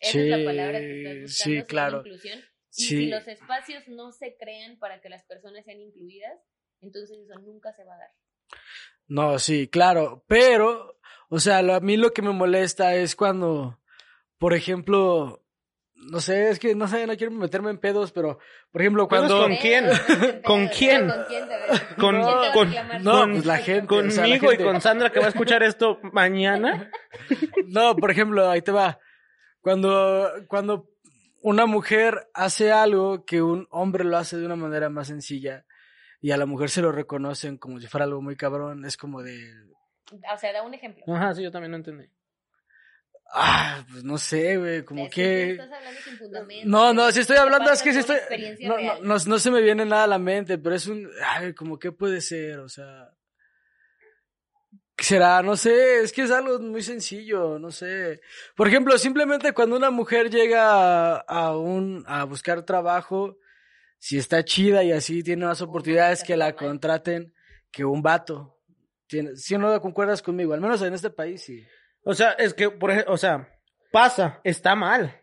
Esa Sí, es la palabra que estás buscando. sí, claro. Inclusión. Y Sí. si los espacios no se crean para que las personas sean incluidas, entonces eso nunca se va a dar. No, sí, claro. Pero, o sea, lo- a mí lo que me molesta es cuando, por ejemplo, no sé, es que no sé, no quiero meterme en pedos, pero, por ejemplo, ¿Pedos cuando... con quién? ¿Con quién? ¿Con quién? Con- ¿Quién te va a con- no, pues la gente, o sea, la Conmigo y con Sandra que va a escuchar esto *laughs* mañana. No, por ejemplo, ahí te va. Cuando, cuando una mujer hace algo que un hombre lo hace de una manera más sencilla y a la mujer se lo reconocen como si fuera algo muy cabrón, es como de, O sea, da un ejemplo. Ajá, sí, yo también no entendí. ah, pues no sé, güey, como que... estás hablando sin fundamento, No, no, si estoy hablando es que si estoy... No, no, no, no se me viene nada a la mente, pero es un... Ay, como que puede ser, o sea... ¿Qué será? No sé, es que es algo muy sencillo, no sé. Por ejemplo, simplemente cuando una mujer llega a, a un, a buscar trabajo, si está chida y así tiene más oportunidades que la contraten que un vato. Tiene, si no concuerdas conmigo, al menos en este país sí. O sea, es que, por ejemplo, o sea, pasa, está mal.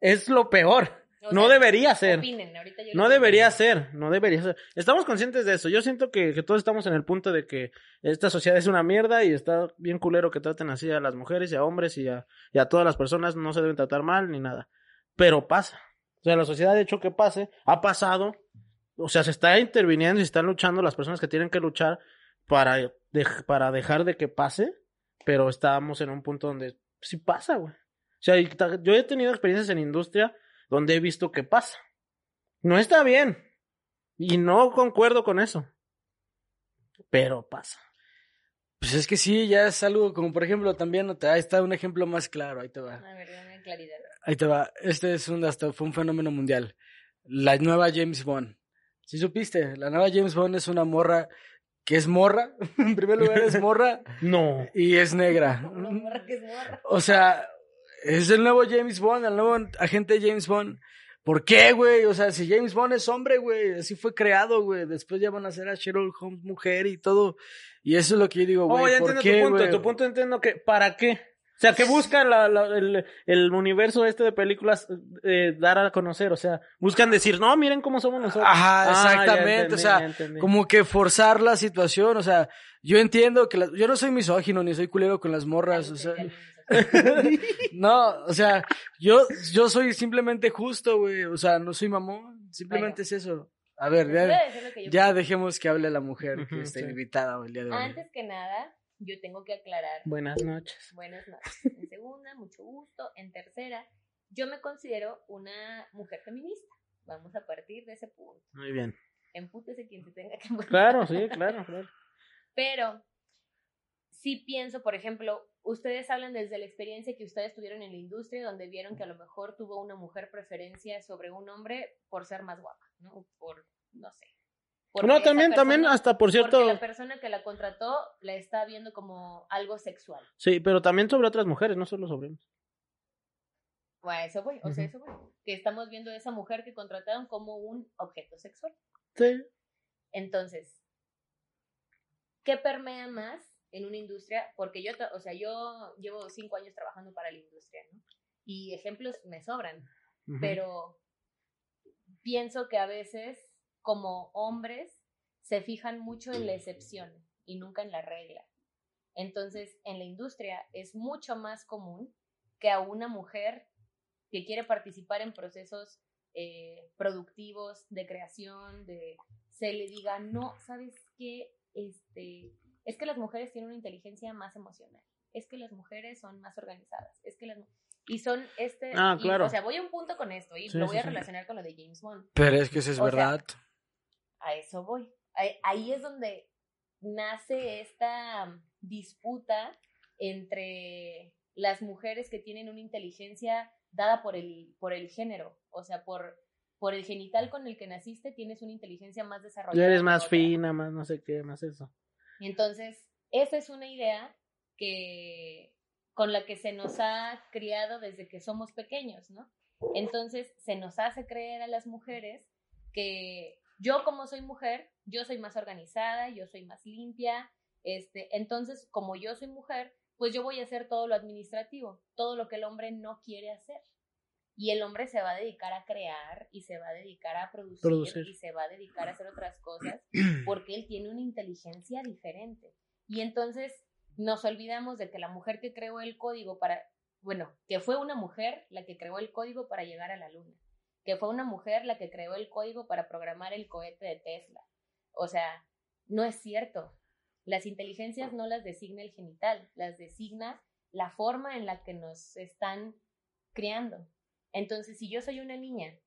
Es lo peor. O No sea, debería ser. opinen, ahorita yo No debería ser, no debería ser. Estamos conscientes de eso. Yo siento que, que todos estamos en el punto de que esta sociedad es una mierda y está bien culero que traten así a las mujeres y a hombres y a, y a todas las personas. No se deben tratar mal ni nada. Pero pasa. O sea, la sociedad ha hecho que pase. Ha pasado. O sea, se está interviniendo y se están luchando las personas que tienen que luchar para, para dejar de que pase. Pero estamos en un punto donde sí pasa, güey. O sea, yo he tenido experiencias en industria donde he visto que pasa. No está bien. Y no concuerdo con eso. Pero pasa. Pues es que sí, ya es algo como, por ejemplo, también, ahí está un ejemplo más claro, ahí te va. A ver, dame claridad. Ahí te va. Este es un, hasta fue un fenómeno mundial. La nueva James Bond. ¿Sí supiste? La nueva James Bond es una morra que es morra. *laughs* en primer lugar es morra *laughs* No. y es negra. *laughs* Una morra que es morra. O sea, es el nuevo James Bond, el nuevo agente James Bond. ¿Por qué, güey? O sea, si James Bond es hombre, güey, así fue creado, güey. Después ya van a hacer a Sherlock Holmes mujer y todo. Y eso es lo que yo digo, Oh, güey. ya ¿por entiendo qué, tu punto. Tu punto entiendo que, ¿para qué? O sea, que buscan la, la- el, el universo este de películas eh, dar a conocer. O sea, buscan decir, no, miren cómo somos nosotros. Ajá, Ah, ya exactamente. entendí, o sea, ya como que forzar la situación. O sea, yo entiendo que las- yo no soy misógino ni soy culero con las morras. O sea, *laughs* no, o sea, yo, yo soy simplemente justo, güey. O sea, no soy mamón. Simplemente es eso. A ver, ya, ya dejemos que hable la mujer que está sí. invitada hoy el día de hoy. Antes que nada, yo tengo que aclarar. Buenas noches. Buenas noches. En segunda, mucho gusto. En tercera, yo me considero una mujer feminista. Vamos a partir de ese punto. Muy bien. Empútese quien se tenga que. Claro, sí, claro, claro. *laughs* Pero sí pienso, por ejemplo, ustedes hablan desde la experiencia que ustedes tuvieron en la industria, donde vieron que a lo mejor tuvo una mujer preferencia sobre un hombre por ser más guapa, ¿no? Por, no sé. No, también, también, hasta por cierto. Porque la persona que la contrató la está viendo como algo sexual. Sí, pero también sobre otras mujeres, no solo sobre hombres. O a eso voy, o sea, eso voy. Que estamos viendo a esa mujer que contrataron como un objeto sexual. Sí. Entonces, ¿qué permea más en una industria? Porque yo, o sea, yo llevo cinco años trabajando para la industria, ¿no? Y ejemplos me sobran, pero pienso que a veces, como hombres, se fijan mucho en la excepción y nunca en la regla. Entonces, en la industria es mucho más común que a una mujer que quiere participar en procesos eh, productivos de creación, de se le diga, no, ¿sabes qué? Este, es que las mujeres tienen una inteligencia más emocional, es que las mujeres son más organizadas, es que las y son este, Ah, y, claro. o sea, voy a un punto con esto y Sí, lo voy sí, a sí. relacionar con lo de James Bond. Pero es que eso es O sea, verdad. A eso voy. Ahí, ahí es donde nace esta disputa entre las mujeres que tienen una inteligencia dada por el, por el género, o sea, por, por el genital con el que naciste tienes una inteligencia más desarrollada. Ya eres más fina, más no sé qué, más eso. Entonces, esa es una idea que con la que se nos ha criado desde que somos pequeños, ¿no? Entonces, se nos hace creer a las mujeres que yo como soy mujer, yo soy más organizada, yo soy más limpia, este, entonces, como yo soy mujer, pues yo voy a hacer todo lo administrativo, todo lo que el hombre no quiere hacer. Y el hombre se va a dedicar a crear y se va a dedicar a producir, Producir. y se va a dedicar a hacer otras cosas *clears throat* porque él tiene una inteligencia diferente. Y entonces nos olvidamos de que la mujer que creó el código para bueno, que fue una mujer la que creó el código para llegar a la luna, que fue una mujer la que creó el código para programar el cohete de Tesla. O sea, no es cierto. Las inteligencias no las designa el genital, las designa la forma en la que nos están criando. Entonces, si yo soy una niña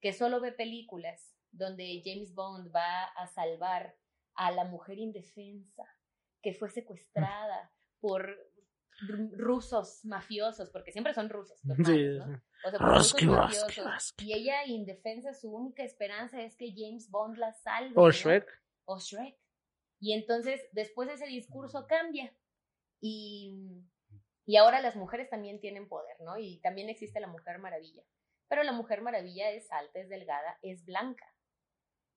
que solo ve películas donde James Bond va a salvar a la mujer indefensa que fue secuestrada *laughs* por rusos mafiosos, porque siempre son rusos los malos, ¿no? O sea, por rusos mafiosos. Y ella indefensa, su única esperanza es que James Bond la salve. O Shrek. O Shrek. Y entonces, después ese discurso cambia. Y, y ahora las mujeres también tienen poder, ¿no? Y también existe la Mujer Maravilla. Pero la Mujer Maravilla es alta, es delgada, es blanca.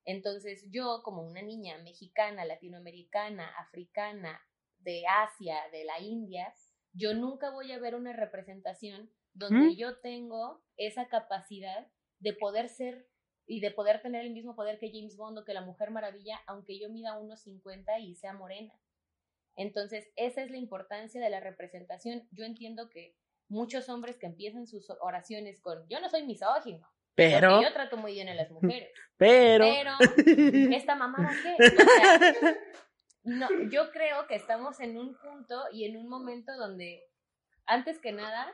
Entonces yo, como una niña mexicana, latinoamericana, africana, de Asia, de la India, yo nunca voy a ver una representación donde yo tengo esa capacidad de poder ser y de poder tener el mismo poder que James Bond o que la Mujer Maravilla, aunque yo mida unos 50 y sea morena. Entonces, esa es la importancia de la representación. Yo entiendo que muchos hombres que empiezan sus oraciones con yo no soy misógino, pero yo trato muy bien a las mujeres. *laughs* Pero pero *laughs* esta mamá qué? no, yo creo que estamos en un punto y en un momento donde antes que nada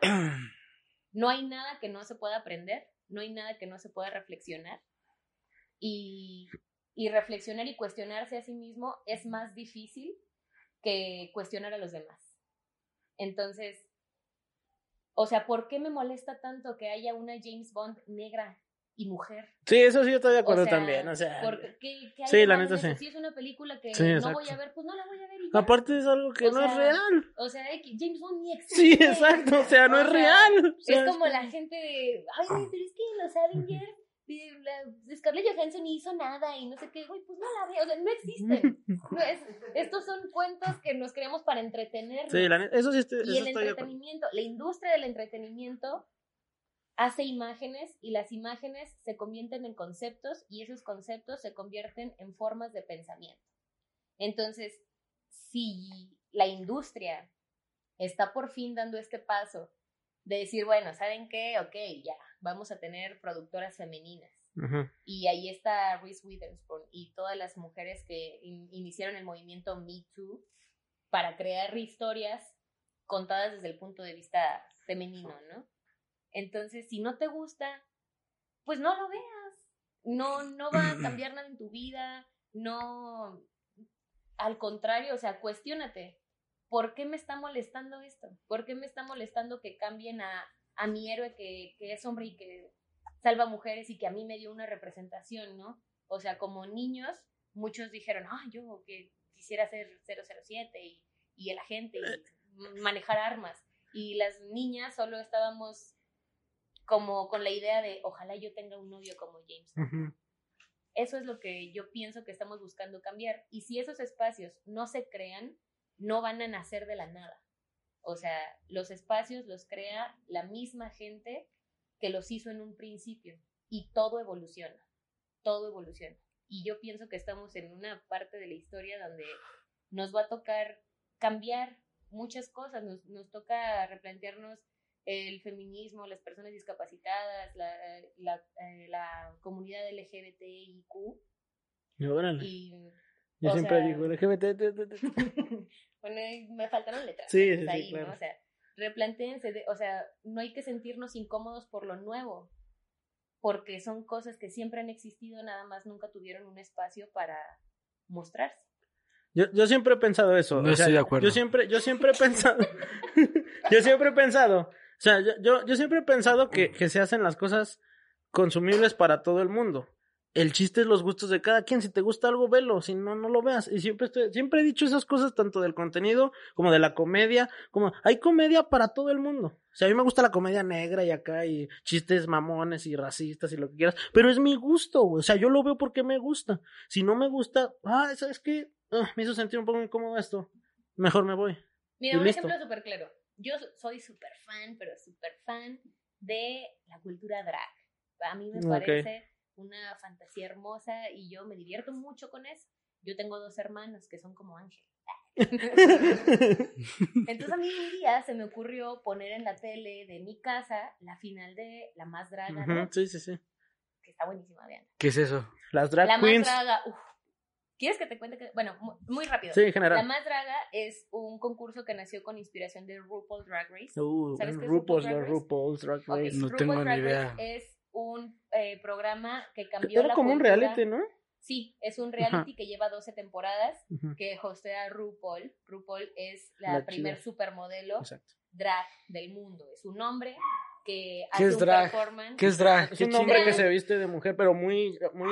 no hay nada que no se pueda aprender, no hay nada que no se pueda reflexionar. Y, y reflexionar y cuestionarse a sí mismo es más difícil que cuestionar a los demás. Entonces, o sea, ¿por qué me molesta tanto que haya una James Bond negra y mujer? Sí, eso sí, yo estoy de acuerdo también. O sea, ¿qué, sí, la neta sí. Si es una película que no voy a ver, pues no la voy a ver. Y Aparte es algo que no es real. O sea, James Bond ni existe. Sí, exacto, o sea, no es real. es como la gente de, ay, pero es que los Avengers Scarlett Johansson ni hizo nada y no sé qué, güey, pues no la veo, o sea, no existen. estos son cuentos que nos creamos para entretenernos. Sí, eso sí estoy, Y el entretenimiento, la industria del entretenimiento hace imágenes y las imágenes se convierten en conceptos y esos conceptos se convierten en formas de pensamiento. Entonces, si la industria está por fin dando este paso de decir, bueno, ¿saben qué? Ok, ya, vamos a tener productoras femeninas. Y ahí está Reese Witherspoon y todas las mujeres que iniciaron el movimiento Me Too para crear historias contadas desde el punto de vista femenino, ¿no? Entonces, si no te gusta, pues no lo veas. No, no va a *clears throat* cambiar nada en tu vida. No. Al contrario, o sea, cuestiónate. ¿Por qué me está molestando esto? ¿Por qué me está molestando que cambien a a mi héroe que, es hombre y que salva mujeres y que a mí me dio una representación, ¿no? O sea, como niños, muchos dijeron, ah, yo que quisiera ser 007 y, y el agente y manejar armas. Y las niñas solo estábamos como con la idea de, ojalá yo tenga un novio como James. Eso es lo que yo pienso que estamos buscando cambiar. Y si esos espacios no se crean, no van a nacer de la nada. O sea, los espacios los crea la misma gente que los hizo en un principio y todo evoluciona, todo evoluciona. Y yo pienso que estamos en una parte de la historia donde nos va a tocar cambiar muchas cosas, nos, nos toca replantearnos el feminismo, las personas discapacitadas, la, la, eh, la comunidad LGBTIQ. Y, yo siempre digo LGBT. *laughs* Bueno, me faltaron letras. Sí, sí, ahí, ¿no? O sea, replantéense, o sea, no hay que sentirnos incómodos por lo nuevo, porque son cosas que siempre han existido, nada más nunca tuvieron un espacio para mostrarse. Yo, yo siempre he pensado eso. No estoy de acuerdo. Yo siempre, yo siempre he pensado, *laughs* yo siempre he pensado, o sea, yo, yo, yo siempre he pensado que, que se hacen las cosas consumibles para todo el mundo el chiste es los gustos de cada quien. Si te gusta algo, velo. Si no, no lo veas. Y siempre estoy, siempre he dicho esas cosas tanto del contenido como de la comedia. Como hay comedia para todo el mundo. O sea, a mí me gusta la comedia negra y acá y chistes mamones y racistas y lo que quieras. Pero es mi gusto, güey. O sea, yo lo veo porque me gusta. Si no me gusta, ah, ¿sabes qué? Ah, me hizo sentir un poco incómodo esto. Mejor me voy. Mira, un ejemplo súper claro. Yo soy súper fan, pero súper fan de la cultura drag. A mí me parece una fantasía hermosa y yo me divierto mucho con eso. Yo tengo dos hermanos que son como ángeles. *laughs* Entonces a mí un día se me ocurrió poner en la tele de mi casa la final de La Más Draga, ¿no? Sí, sí, sí. que está buenísima, vean. ¿Qué es eso? Las drag La queens. Más Draga, uf. ¿Quieres que te cuente? Que... Bueno, mu- muy rápido. Sí, en La general. Más Draga es un concurso que nació con inspiración de RuPaul Drag Race. Uh, ¿Sabes qué es RuPaul's, RuPaul's Drag los Race? RuPaul's Drag. No tengo ni idea. Race Es un eh, programa que cambió Era la como un reality, ¿no? Sí, es un reality que lleva 12 temporadas, que hostea RuPaul. RuPaul es la, La primer chida. supermodelo Exacto. drag del mundo. Es un hombre que ¿Qué hace es un drag? performance. ¿Qué es drag? Es ¿Qué un hombre que se viste de mujer, pero muy, muy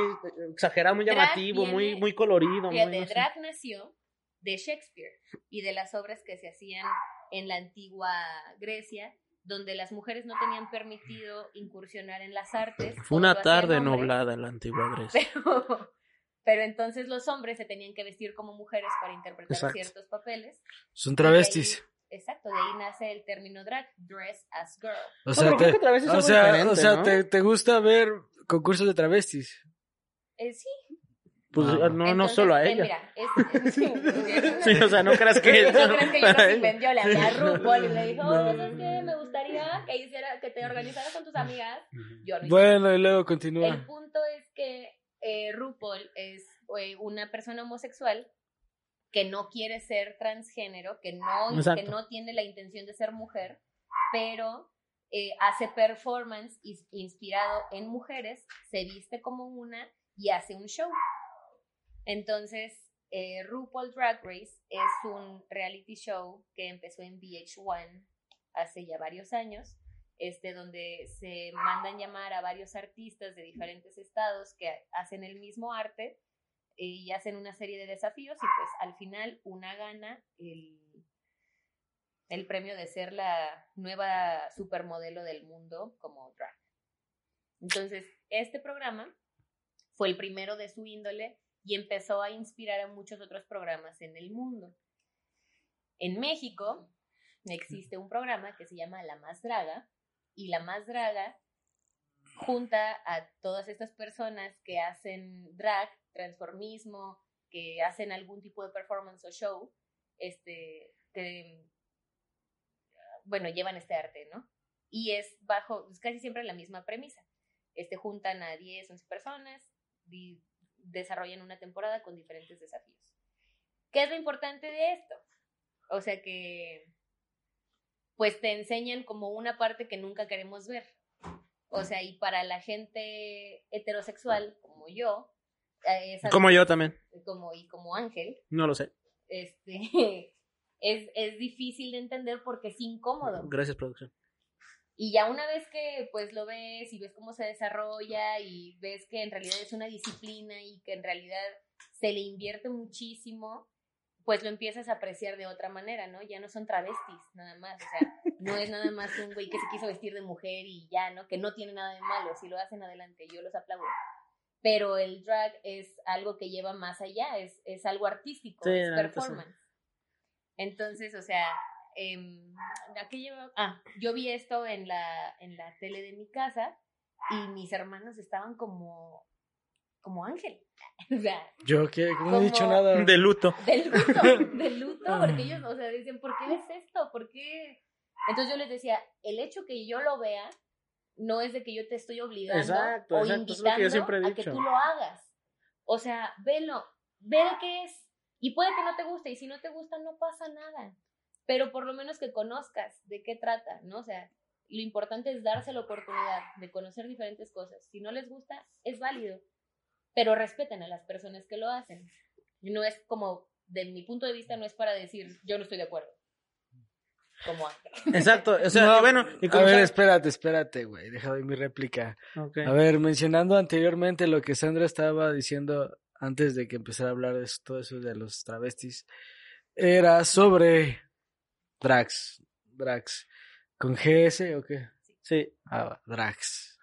exagerado, muy Drag llamativo, muy, viene- muy colorido. muy, no sé. drag nació de Shakespeare y de las obras que se hacían en la antigua Grecia, donde las mujeres no tenían permitido incursionar en las artes. Fue una tarde nublada en la antigua Grecia. Pero, pero entonces los hombres se tenían que vestir como mujeres para interpretar Exacto. ciertos papeles. Son travestis. ahí- exacto, de ahí nace el término drag, dress as girl. O sea, te, o sea, diferente, o sea ¿no? te, te gusta ver concursos de travestis. Eh, sí, Pues Ah. no, no entonces, solo a eh, ella. Mira, es, *laughs* sí, Sí, o sea, no creas que... *laughs* No crees que yo le hablé a *laughs* RuPaul y le dijo, No. oye, ¿sabes qué? Me gustaría que hiciera, que te organizaras con tus amigas. Yo no Bueno, y luego El continúa. punto es que eh, RuPaul es eh, una persona homosexual que no quiere ser transgénero, que no, que no tiene la intención de ser mujer, pero eh, hace performance is- inspirado en mujeres, se viste como una y hace un show. Entonces, eh, RuPaul Drag Race es un reality show que empezó en VH1 hace ya varios años este, donde se mandan llamar a varios artistas de diferentes estados que hacen el mismo arte eh, y hacen una serie de desafíos y pues al final una gana el, el premio de ser la nueva supermodelo del mundo como drag. Entonces, este programa fue el primero de su índole y empezó a inspirar a muchos otros programas en el mundo. En México existe un programa que se llama La Más Draga, y la más draga junta a todas estas personas que hacen drag, transformismo, que hacen algún tipo de performance o show, este, que, bueno, llevan este arte, ¿no? Y es bajo, casi siempre la misma premisa. Este, juntan a 10, 11 personas desarrollan una temporada con diferentes desafíos. ¿Qué es lo importante de esto? O sea que pues te enseñan como una parte que nunca queremos ver. O sea, y para la gente heterosexual como yo, eh, Como yo también. como, y como Ángel, No lo sé. este, *laughs* es, es difícil de entender porque es incómodo. Gracias, producción. Y ya una vez que pues lo ves y ves cómo se desarrolla y ves que en realidad es una disciplina y que en realidad se le invierte muchísimo, pues lo empiezas a apreciar de otra manera, ¿no? Ya no son travestis, nada más. O sea, no es nada más un güey que se quiso vestir de mujer y ya, ¿no? Que no tiene nada de malo. Si lo hacen adelante, yo los aplaudo. Pero el drag es algo que lleva más allá, es, es algo artístico, Sí, es performance. Entonces, o sea, em, ¿a qué lleva? Ah, yo vi esto en la, en la tele de mi casa y mis hermanos estaban como, como Ángel. *laughs* O sea, Yo que no he dicho nada. De luto. del luto, *laughs* del luto, porque ellos, o sea, dicen, ¿por qué ves esto? ¿Por qué? Entonces yo les decía, el hecho que yo lo vea no es de que yo te estoy obligando Exacto, o exacto, es lo invitando que yo siempre he a que tú lo hagas. O sea, velo, ve de qué es. Y puede que no te guste, y si no te gusta, no pasa nada. Pero por lo menos que conozcas de qué trata, ¿no? O sea, lo importante es darse la oportunidad de conocer diferentes cosas. Si no les gusta, es válido. Pero respeten a las personas que lo hacen. Y No es como, de mi punto de vista, no es para decir, yo no estoy de acuerdo. Como Ángel. *laughs* Exacto. O sea, No, y bueno, y A ver, espérate, espérate, güey. Déjame mi réplica. Ok. A ver, mencionando anteriormente lo que Sandra estaba diciendo antes de que empezara a hablar de todo eso de los travestis, era sobre drags. Drags. ¿Con GS o qué? Sí, Ah, drags.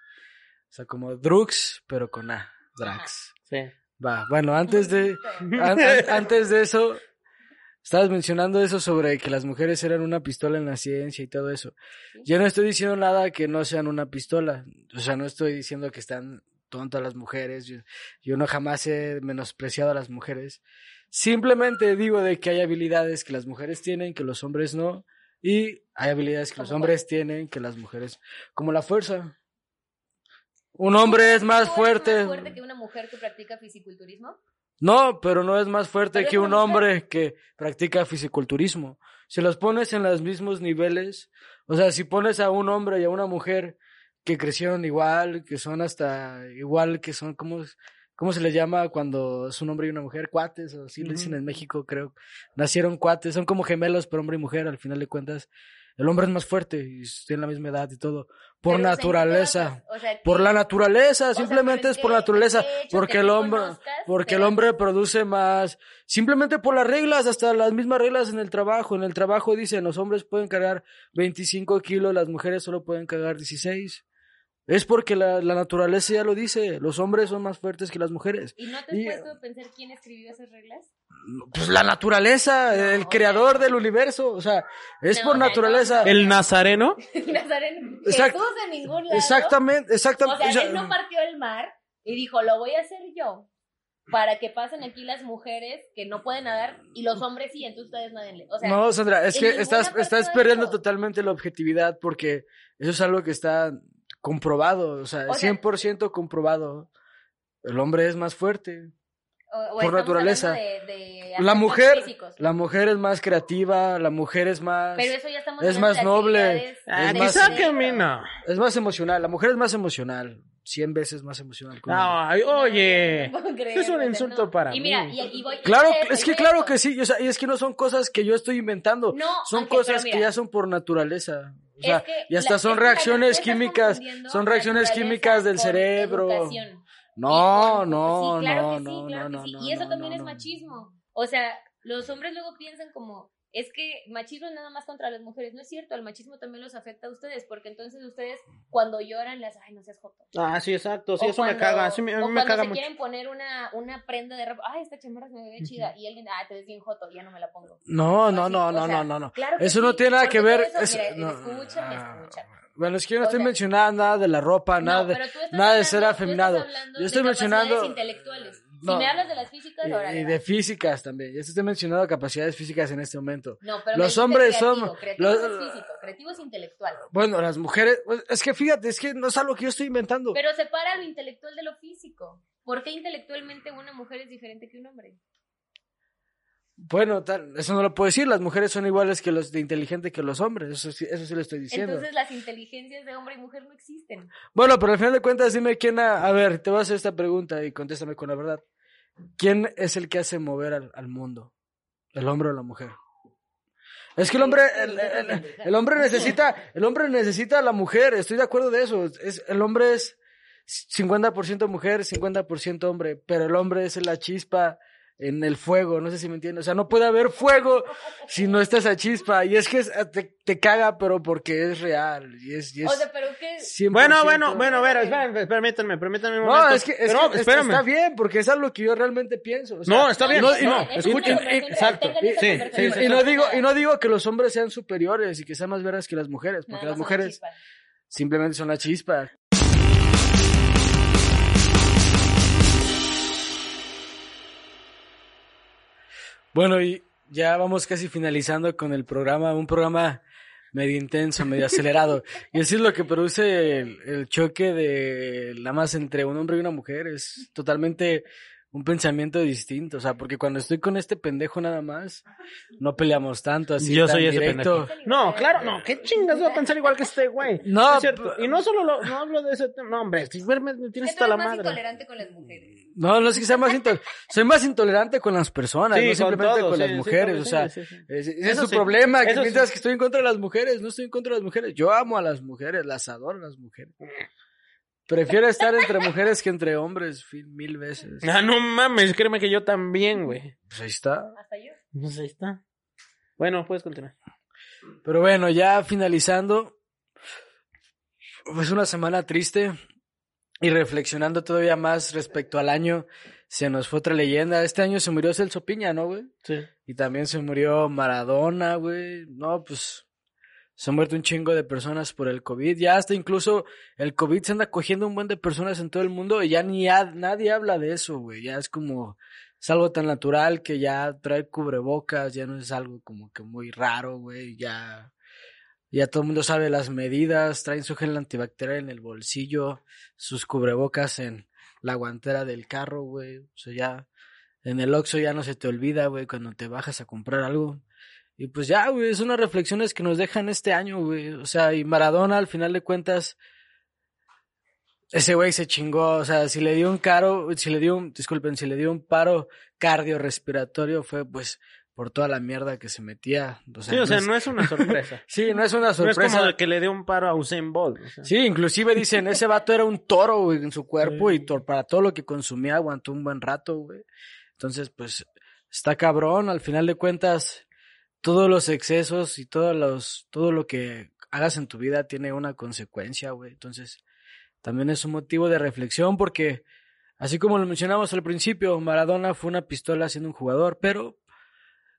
O sea, como drugs, pero con A. Drags. sí. Va, bueno, antes de, an- an- antes de eso, estabas mencionando eso sobre que las mujeres eran una pistola en la ciencia y todo eso. Yo no estoy diciendo nada que no sean una pistola. O sea, no estoy diciendo que están tonto a las mujeres. Yo, yo no jamás he menospreciado a las mujeres. Simplemente digo de que hay habilidades que las mujeres tienen, que los hombres no. Y hay habilidades que los ¿Cómo hombres tienen, que las mujeres, como la fuerza. Un hombre es más ¿Tú eres fuerte. más fuerte que una mujer que practica fisiculturismo? No, pero no es más fuerte es que un mujer. hombre que practica fisiculturismo. Si los pones en los mismos niveles, o sea, si pones a un hombre y a una mujer que crecieron igual, que son hasta igual, que son, ¿cómo, cómo se les llama cuando es un hombre y una mujer? Cuates, o así le dicen en México, creo. Nacieron cuates, son como gemelos, pero hombre y mujer, al final de cuentas. El hombre es más fuerte y tiene la misma edad y todo. Por Pero, o sea, ¿en qué te naturaleza. basas? O sea, Por ¿qué- la naturaleza, o sea, simplemente es ¿en por qué- naturaleza, porque que el hombre, conozcas porque el hombre produce más, simplemente por las reglas, hasta las mismas reglas en el trabajo. En el trabajo dicen, los hombres pueden cargar 25 kilos, las mujeres solo pueden cargar 16. Es porque la, la naturaleza ya lo dice, los hombres son más fuertes que las mujeres. ¿Y no te has Y- puesto a pensar quién escribió esas reglas? Pues la naturaleza, No, el creador sea- del universo, o sea, es No, por naturaleza. no, no. El nazareno. *laughs* Nazareno. Exacto. Jesús en ningún lado. Exactamente, O exactamente. sea, o sea, él no partió el mar y dijo, lo voy a hacer yo para que pasen aquí las mujeres que no pueden nadar y los hombres sí, entonces ustedes nadenle. O sea, no, Sandra, es que estás, estás de perdiendo totalmente la objetividad porque eso es algo que está comprobado, o sea, O sea- 100% comprobado. El hombre es más fuerte. o- o por naturaleza. de- de La mujer, físicos. la mujer es más creativa, la mujer es más, Pero eso ya estamos es más noble, Ah, Es del más- quizá que a cerebro. mí no. es más emocional, la mujer es más emocional, 100 veces más emocional. que. No, ay, oye. No creer, es un insulto no. para y mira, mí. Y, y voy, y Claro, eso, es y que claro que sí, o sea, y es que no son cosas que yo estoy inventando, No, son Ángel, cosas que ya son por naturaleza. O Es sea, que y hasta son reacciones químicas, son reacciones químicas del cerebro. educación. No, no, no, no, no, Y eso también es machismo. O sea, los hombres luego piensan como, es que machismo es nada más contra las mujeres. No es cierto, el machismo también los afecta a ustedes, porque entonces ustedes cuando lloran les, ay, no seas joto. Ah, sí, exacto. Sí, O eso me cuando- caga. Sí, me- a mí o me caga se mucho. quieren poner una, una prenda de ropa, ay, esta chamarra se me ve chida, y alguien, ah, te ves bien joto, ya no me la pongo. No, no, Así, no, o no, sea, no, no, no. claro que Eso no sí, tiene nada que ver. eso, es- mira, no, escúchame, ah, escúchame. Bueno, es que yo no estoy sea- mencionando nada de la ropa, nada no, de, nada de ser hablando- afeminado. hablando Yo estoy mencionando- intelectuales. No. Si me hablas de las físicas, ahora y de físicas también. Yo estoy mencionando capacidades físicas en este momento. No, pero Los hombres creativo, son- Creativo los- es físico, creativo es intelectual. Bueno, las mujeres, pues, es que fíjate, es que no es algo que yo estoy inventando. Pero separa lo intelectual de lo físico. ¿Por qué intelectualmente una mujer es diferente que un hombre? Bueno, tal, eso no lo puedo decir. Las mujeres son iguales que los de inteligente que los hombres. Eso sí, eso sí lo estoy diciendo. Entonces las inteligencias de hombre y mujer no existen. Bueno, pero al final de cuentas, dime quién. ha- A ver, te voy a hacer esta pregunta y contéstame con la verdad. ¿Quién es el que hace mover al, al mundo? ¿El hombre o la mujer? Es que el hombre, el, el- el hombre necesita, el hombre necesita a la mujer. Estoy de acuerdo de eso. Es, el hombre es 50% mujer, 50% hombre, pero el hombre es la chispa en el fuego, no sé si me entiendes, o sea, no puede haber fuego si no está esa chispa, y es que es- te, te caga, pero porque es real, y es, y es O sea, pero qué... 100%. Bueno, bueno, bueno, a ver, espérenme, permítanme, permítanme un No, momento. es que, es no, que es- espérame. está bien, porque es algo que yo realmente pienso. o sea, No, está bien, no, no, y no, escuchen, exacto, sí, sí, y, sí, y no digo, y no digo que los hombres sean superiores y que sean más veras que las mujeres, porque las mujeres simplemente son la chispa. Bueno, y ya vamos casi finalizando con el programa, un programa medio intenso, medio acelerado. *laughs* Y así es lo que produce el, el choque de nada más entre un hombre y una mujer. Es totalmente un pensamiento distinto. O sea, porque cuando estoy con este pendejo nada más, no peleamos tanto así. Yo tan soy ese directo. pendejo. No, claro, no, qué chingas voy a pensar igual que este güey. No, es cierto. p- Y no solo lo, no hablo de ese tema, no, hombre, si me, me tienes hasta la eres más madre. intolerante con las mujeres. No, no es que sea más intolerante. Soy más intolerante con las personas, Sí, no con simplemente todo, con sí, las mujeres. sí, o sea, ese es su sí, problema. Que sí. que estoy en contra de las mujeres. No estoy en contra de las mujeres. Yo amo a las mujeres, las adoro a las mujeres. Prefiero estar entre mujeres que entre hombres mil veces. Ah, no mames, créeme que yo también, güey. Pues ahí está. Hasta yo. Pues ahí está. Bueno, puedes continuar. Pero bueno, ya finalizando. Pues una semana triste. Y reflexionando todavía más respecto al año, se nos fue otra leyenda. Este año se murió Celso Piña, ¿no, güey? Sí. Y también se murió Maradona, güey. No, pues Se han muerto un chingo de personas por el COVID. Ya hasta incluso el COVID se anda cogiendo un buen de personas en todo el mundo y ya ni nadie habla de eso, güey. Ya es como, es algo tan natural que ya traer cubrebocas, ya no es algo como que muy raro, güey. Ya, ya todo el mundo sabe las medidas, traen su gel antibacterial en el bolsillo, sus cubrebocas en la guantera del carro, güey. O sea, ya en el Oxxo ya no se te olvida, güey, cuando te bajas a comprar algo. Y pues ya, güey, es unas reflexiones que nos dejan este año, güey. O sea, y Maradona, al final de cuentas, ese güey se chingó. O sea, si le dio un caro, si le dio un, disculpen, si le dio un paro cardiorrespiratorio fue pues por toda la mierda que se metía. O sea, Sí, o sea, no es una sorpresa. *laughs* sí, no es una No es sorpresa. como el que le dio un paro a Usain Bolt. o sea. Sí, inclusive dicen, ese vato era un toro, güey, en su cuerpo Sí. y para todo lo que consumía aguantó un buen rato, güey. Entonces, pues, está cabrón, al final de cuentas, todos los excesos y todos los, todo lo que hagas en tu vida tiene una consecuencia, güey. Entonces, también es un motivo de reflexión porque, así como lo mencionamos al principio, Maradona fue una pistola siendo un jugador, pero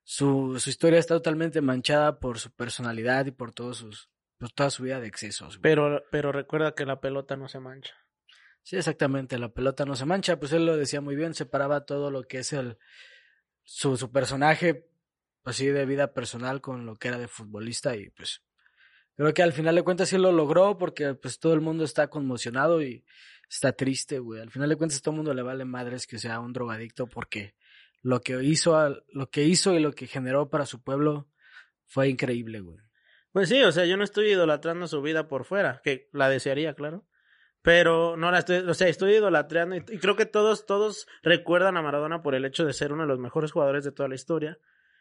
su, su historia está totalmente manchada por su personalidad y por todos sus, por toda su vida de excesos. güey. Pero, pero recuerda que la pelota no se mancha. Sí, exactamente, la pelota no se mancha, pues él lo decía muy bien, separaba todo lo que es el su, su personaje así de vida personal con lo que era de futbolista y pues creo que al final de cuentas sí lo logró porque pues todo el mundo está conmocionado y está triste, güey. Al final de cuentas todo el mundo le vale madres que sea un drogadicto porque lo que hizo, lo que hizo y lo que generó para su pueblo fue increíble, güey. Pues sí, o sea, yo no estoy idolatrando su vida por fuera, que la desearía, claro. Pero no la estoy, o sea, estoy idolatrando y, y creo que todos, todos recuerdan a Maradona por el hecho de ser uno de los mejores jugadores de toda la historia.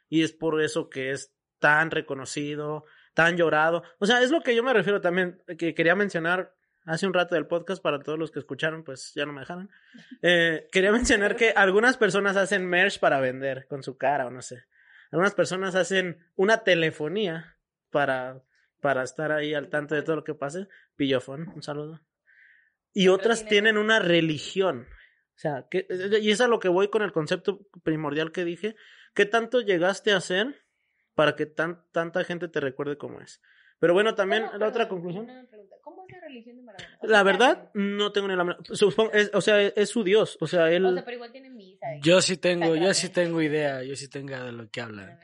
Y es por eso que es tan reconocido, tan llorado. O sea, es lo que yo me refiero también, que quería mencionar hace un rato del podcast para todos los que escucharon, pues ya no me dejaron. *laughs* Eh, quería mencionar que algunas personas hacen merch para vender con su cara o no sé. Algunas personas hacen una telefonía para, para estar ahí al tanto de todo lo que pase. Pillofón, un saludo. Y otras tiene- tienen una religión. O sea, que, y es a lo que voy con el concepto primordial que dije. ¿Qué tanto llegaste a hacer para que tan, tanta gente te recuerde como es? Pero bueno, también ¿Cómo? la otra conclusión. una pregunta. ¿Cómo es la religión de Maradona? O La verdad, no tengo ni la menor- o sea, es, su Dios. O sea, él. O sea, pero igual tiene misa. y- Yo sí tengo, yo sí tengo idea, yo sí tengo de lo que hablan.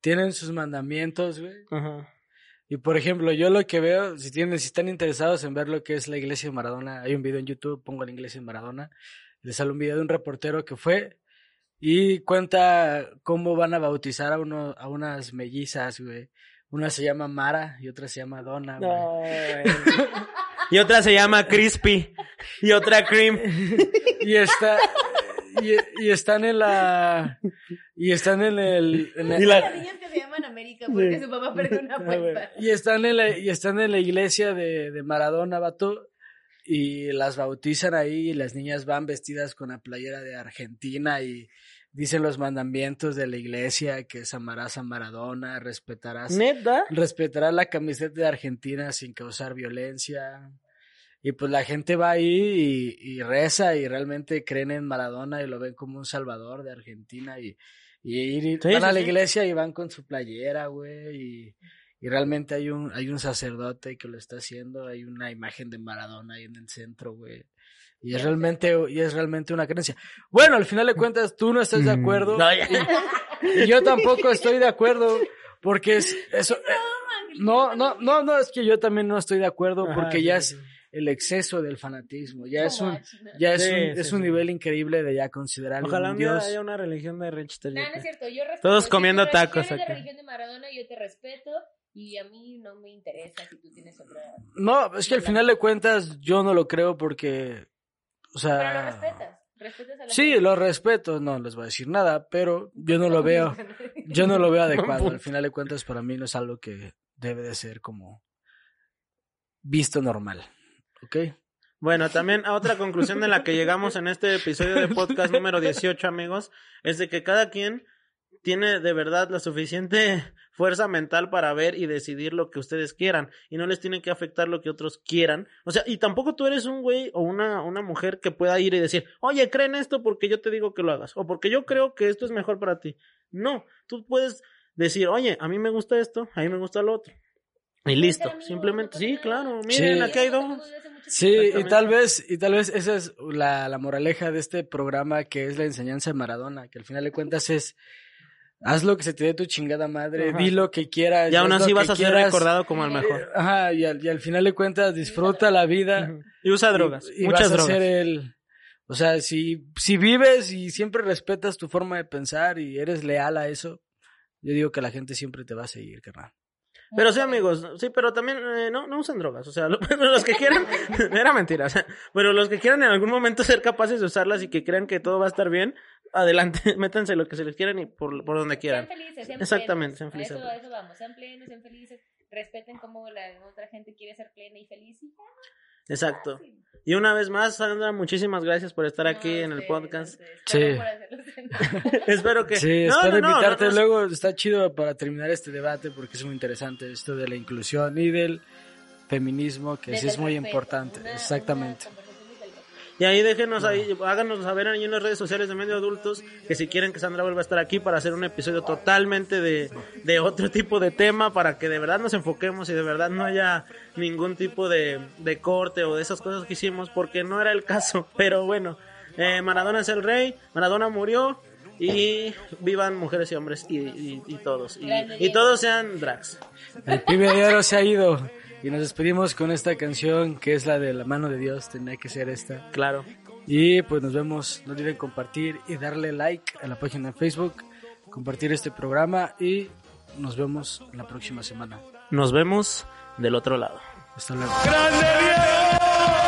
Tienen sus mandamientos, güey. Ajá. Y por ejemplo, yo lo que veo, si tienen, si están interesados en ver lo que es la iglesia de Maradona, hay un video en YouTube, pongo la iglesia de Maradona, les sale un video de un reportero que fue y cuenta cómo van a bautizar a uno, a unas mellizas, güey. Una se llama Mara y otra se llama Donna, güey. No, güey. *laughs* y otra se llama Crispy. Y otra Cream. *laughs* Y está y, y están en la y están en el en la- Y la- Las niñas que se llaman América porque su papá perdió una *laughs* apuesta. Y están en la, y están en la iglesia de, de Maradona, vato, y las bautizan ahí, y las niñas van vestidas con la playera de Argentina y dicen los mandamientos de la iglesia, que es amarás a Maradona, respetarás, Neta. respetarás la camiseta de Argentina sin causar violencia. Y pues la gente va ahí y, y reza y realmente creen en Maradona y lo ven como un salvador de Argentina y, y ir- Sí, van a la sí. iglesia y van con su playera, güey, y, y realmente hay un, hay un sacerdote que lo está haciendo, hay una imagen de Maradona ahí en el centro, güey. Y es realmente, y es realmente una creencia. Bueno, al final de cuentas, tú no estás de acuerdo. Mm. No, ya. y, y yo tampoco estoy de acuerdo. Porque es eso. eh, no, no, no, no, es que yo también no estoy de acuerdo porque ya es el exceso del fanatismo. Ya es un, ya es Sí, un, sí, es un sí. nivel increíble de ya considerar Ojalá un dios. haya una religión de Rich No, no es cierto. Yo respeto. Todos comiendo tacos es la religión de Maradona, yo te respeto. Y a mí no me interesa si tú tienes otra. No, es que al final de cuentas yo no lo creo porque, o sea, Pero lo respetas. Respetas a la sí, gente. lo respeto, no les voy a decir nada, pero yo no lo veo, *laughs* yo no lo veo *laughs* adecuado. Al final de cuentas para mí no es algo que debe de ser como visto normal, ¿ok? Bueno, también a otra conclusión de la que llegamos en este episodio de podcast número 18, amigos, es de que cada quien tiene de verdad la suficiente fuerza mental para ver y decidir lo que ustedes quieran y no les tiene que afectar lo que otros quieran. O sea, y tampoco tú eres un güey o una, una mujer que pueda ir y decir, oye, creen esto porque yo te digo que lo hagas o porque yo creo que esto es mejor para ti. No, tú puedes decir, oye, a mí me gusta esto, a mí me gusta lo otro. Y listo, simplemente, sí, claro, Sí. miren, aquí hay dos. Sí, y tal vez, y tal vez esa es la, la moraleja de este programa que es la enseñanza de Maradona, que al final de cuentas es haz lo que se te dé tu chingada madre, Ajá. di lo que quieras. Y aún así vas a ser recordado como el Eh, mejor. Ajá, y al, y al final de cuentas disfruta la vida. Y usa drogas, y, y muchas vas a drogas. ser el... O sea, si, si vives y siempre respetas tu forma de pensar y eres leal a eso, yo digo que la gente siempre te va a seguir, carnal. Pero sí, amigos, sí, pero también eh, no, no usen drogas. O sea, lo- *laughs* los que quieran, *laughs* era mentira. o sea, pero los que quieran en algún momento *laughs* ser capaces de usarlas y que crean que todo va a estar bien, adelante, métanse lo que se les quieran y por, por donde quieran. Sean felices, sean Exactamente, plenos. sean felices. A eso, a eso vamos, sean plenos, sean felices. Respeten cómo la otra gente quiere ser plena y feliz. y Exacto. fácil. Y una vez más, Sandra, muchísimas gracias por estar aquí No, en el podcast. ustedes, Sí. *laughs* Espero que. Sí, No, espero no, no, invitarte no, no. luego. Está chido para terminar este debate porque es muy interesante esto de la inclusión y del feminismo, que sí es muy respeto, importante. una- Exactamente. una conversación desde el respeto. Y ahí déjenos ahí, háganos saber ahí en las redes sociales de Medio Adultos que si quieren que Sandra vuelva a estar aquí para hacer un episodio totalmente de, de otro tipo de tema, para que de verdad nos enfoquemos y de verdad no haya ningún tipo de, de corte o de esas cosas que hicimos, porque no era el caso. *laughs* Pero bueno, eh, Maradona es el rey, Maradona murió y vivan mujeres y hombres y, y- y todos. Y, y todos sean drags. El pibe de oro se ha ido y nos despedimos con esta canción que es la de la mano de Dios. Tenía que ser esta. Claro. Y pues nos vemos. No olviden compartir y darle like a la página de Facebook, compartir este programa y nos vemos la próxima semana. Nos vemos del otro lado. Hasta luego. Una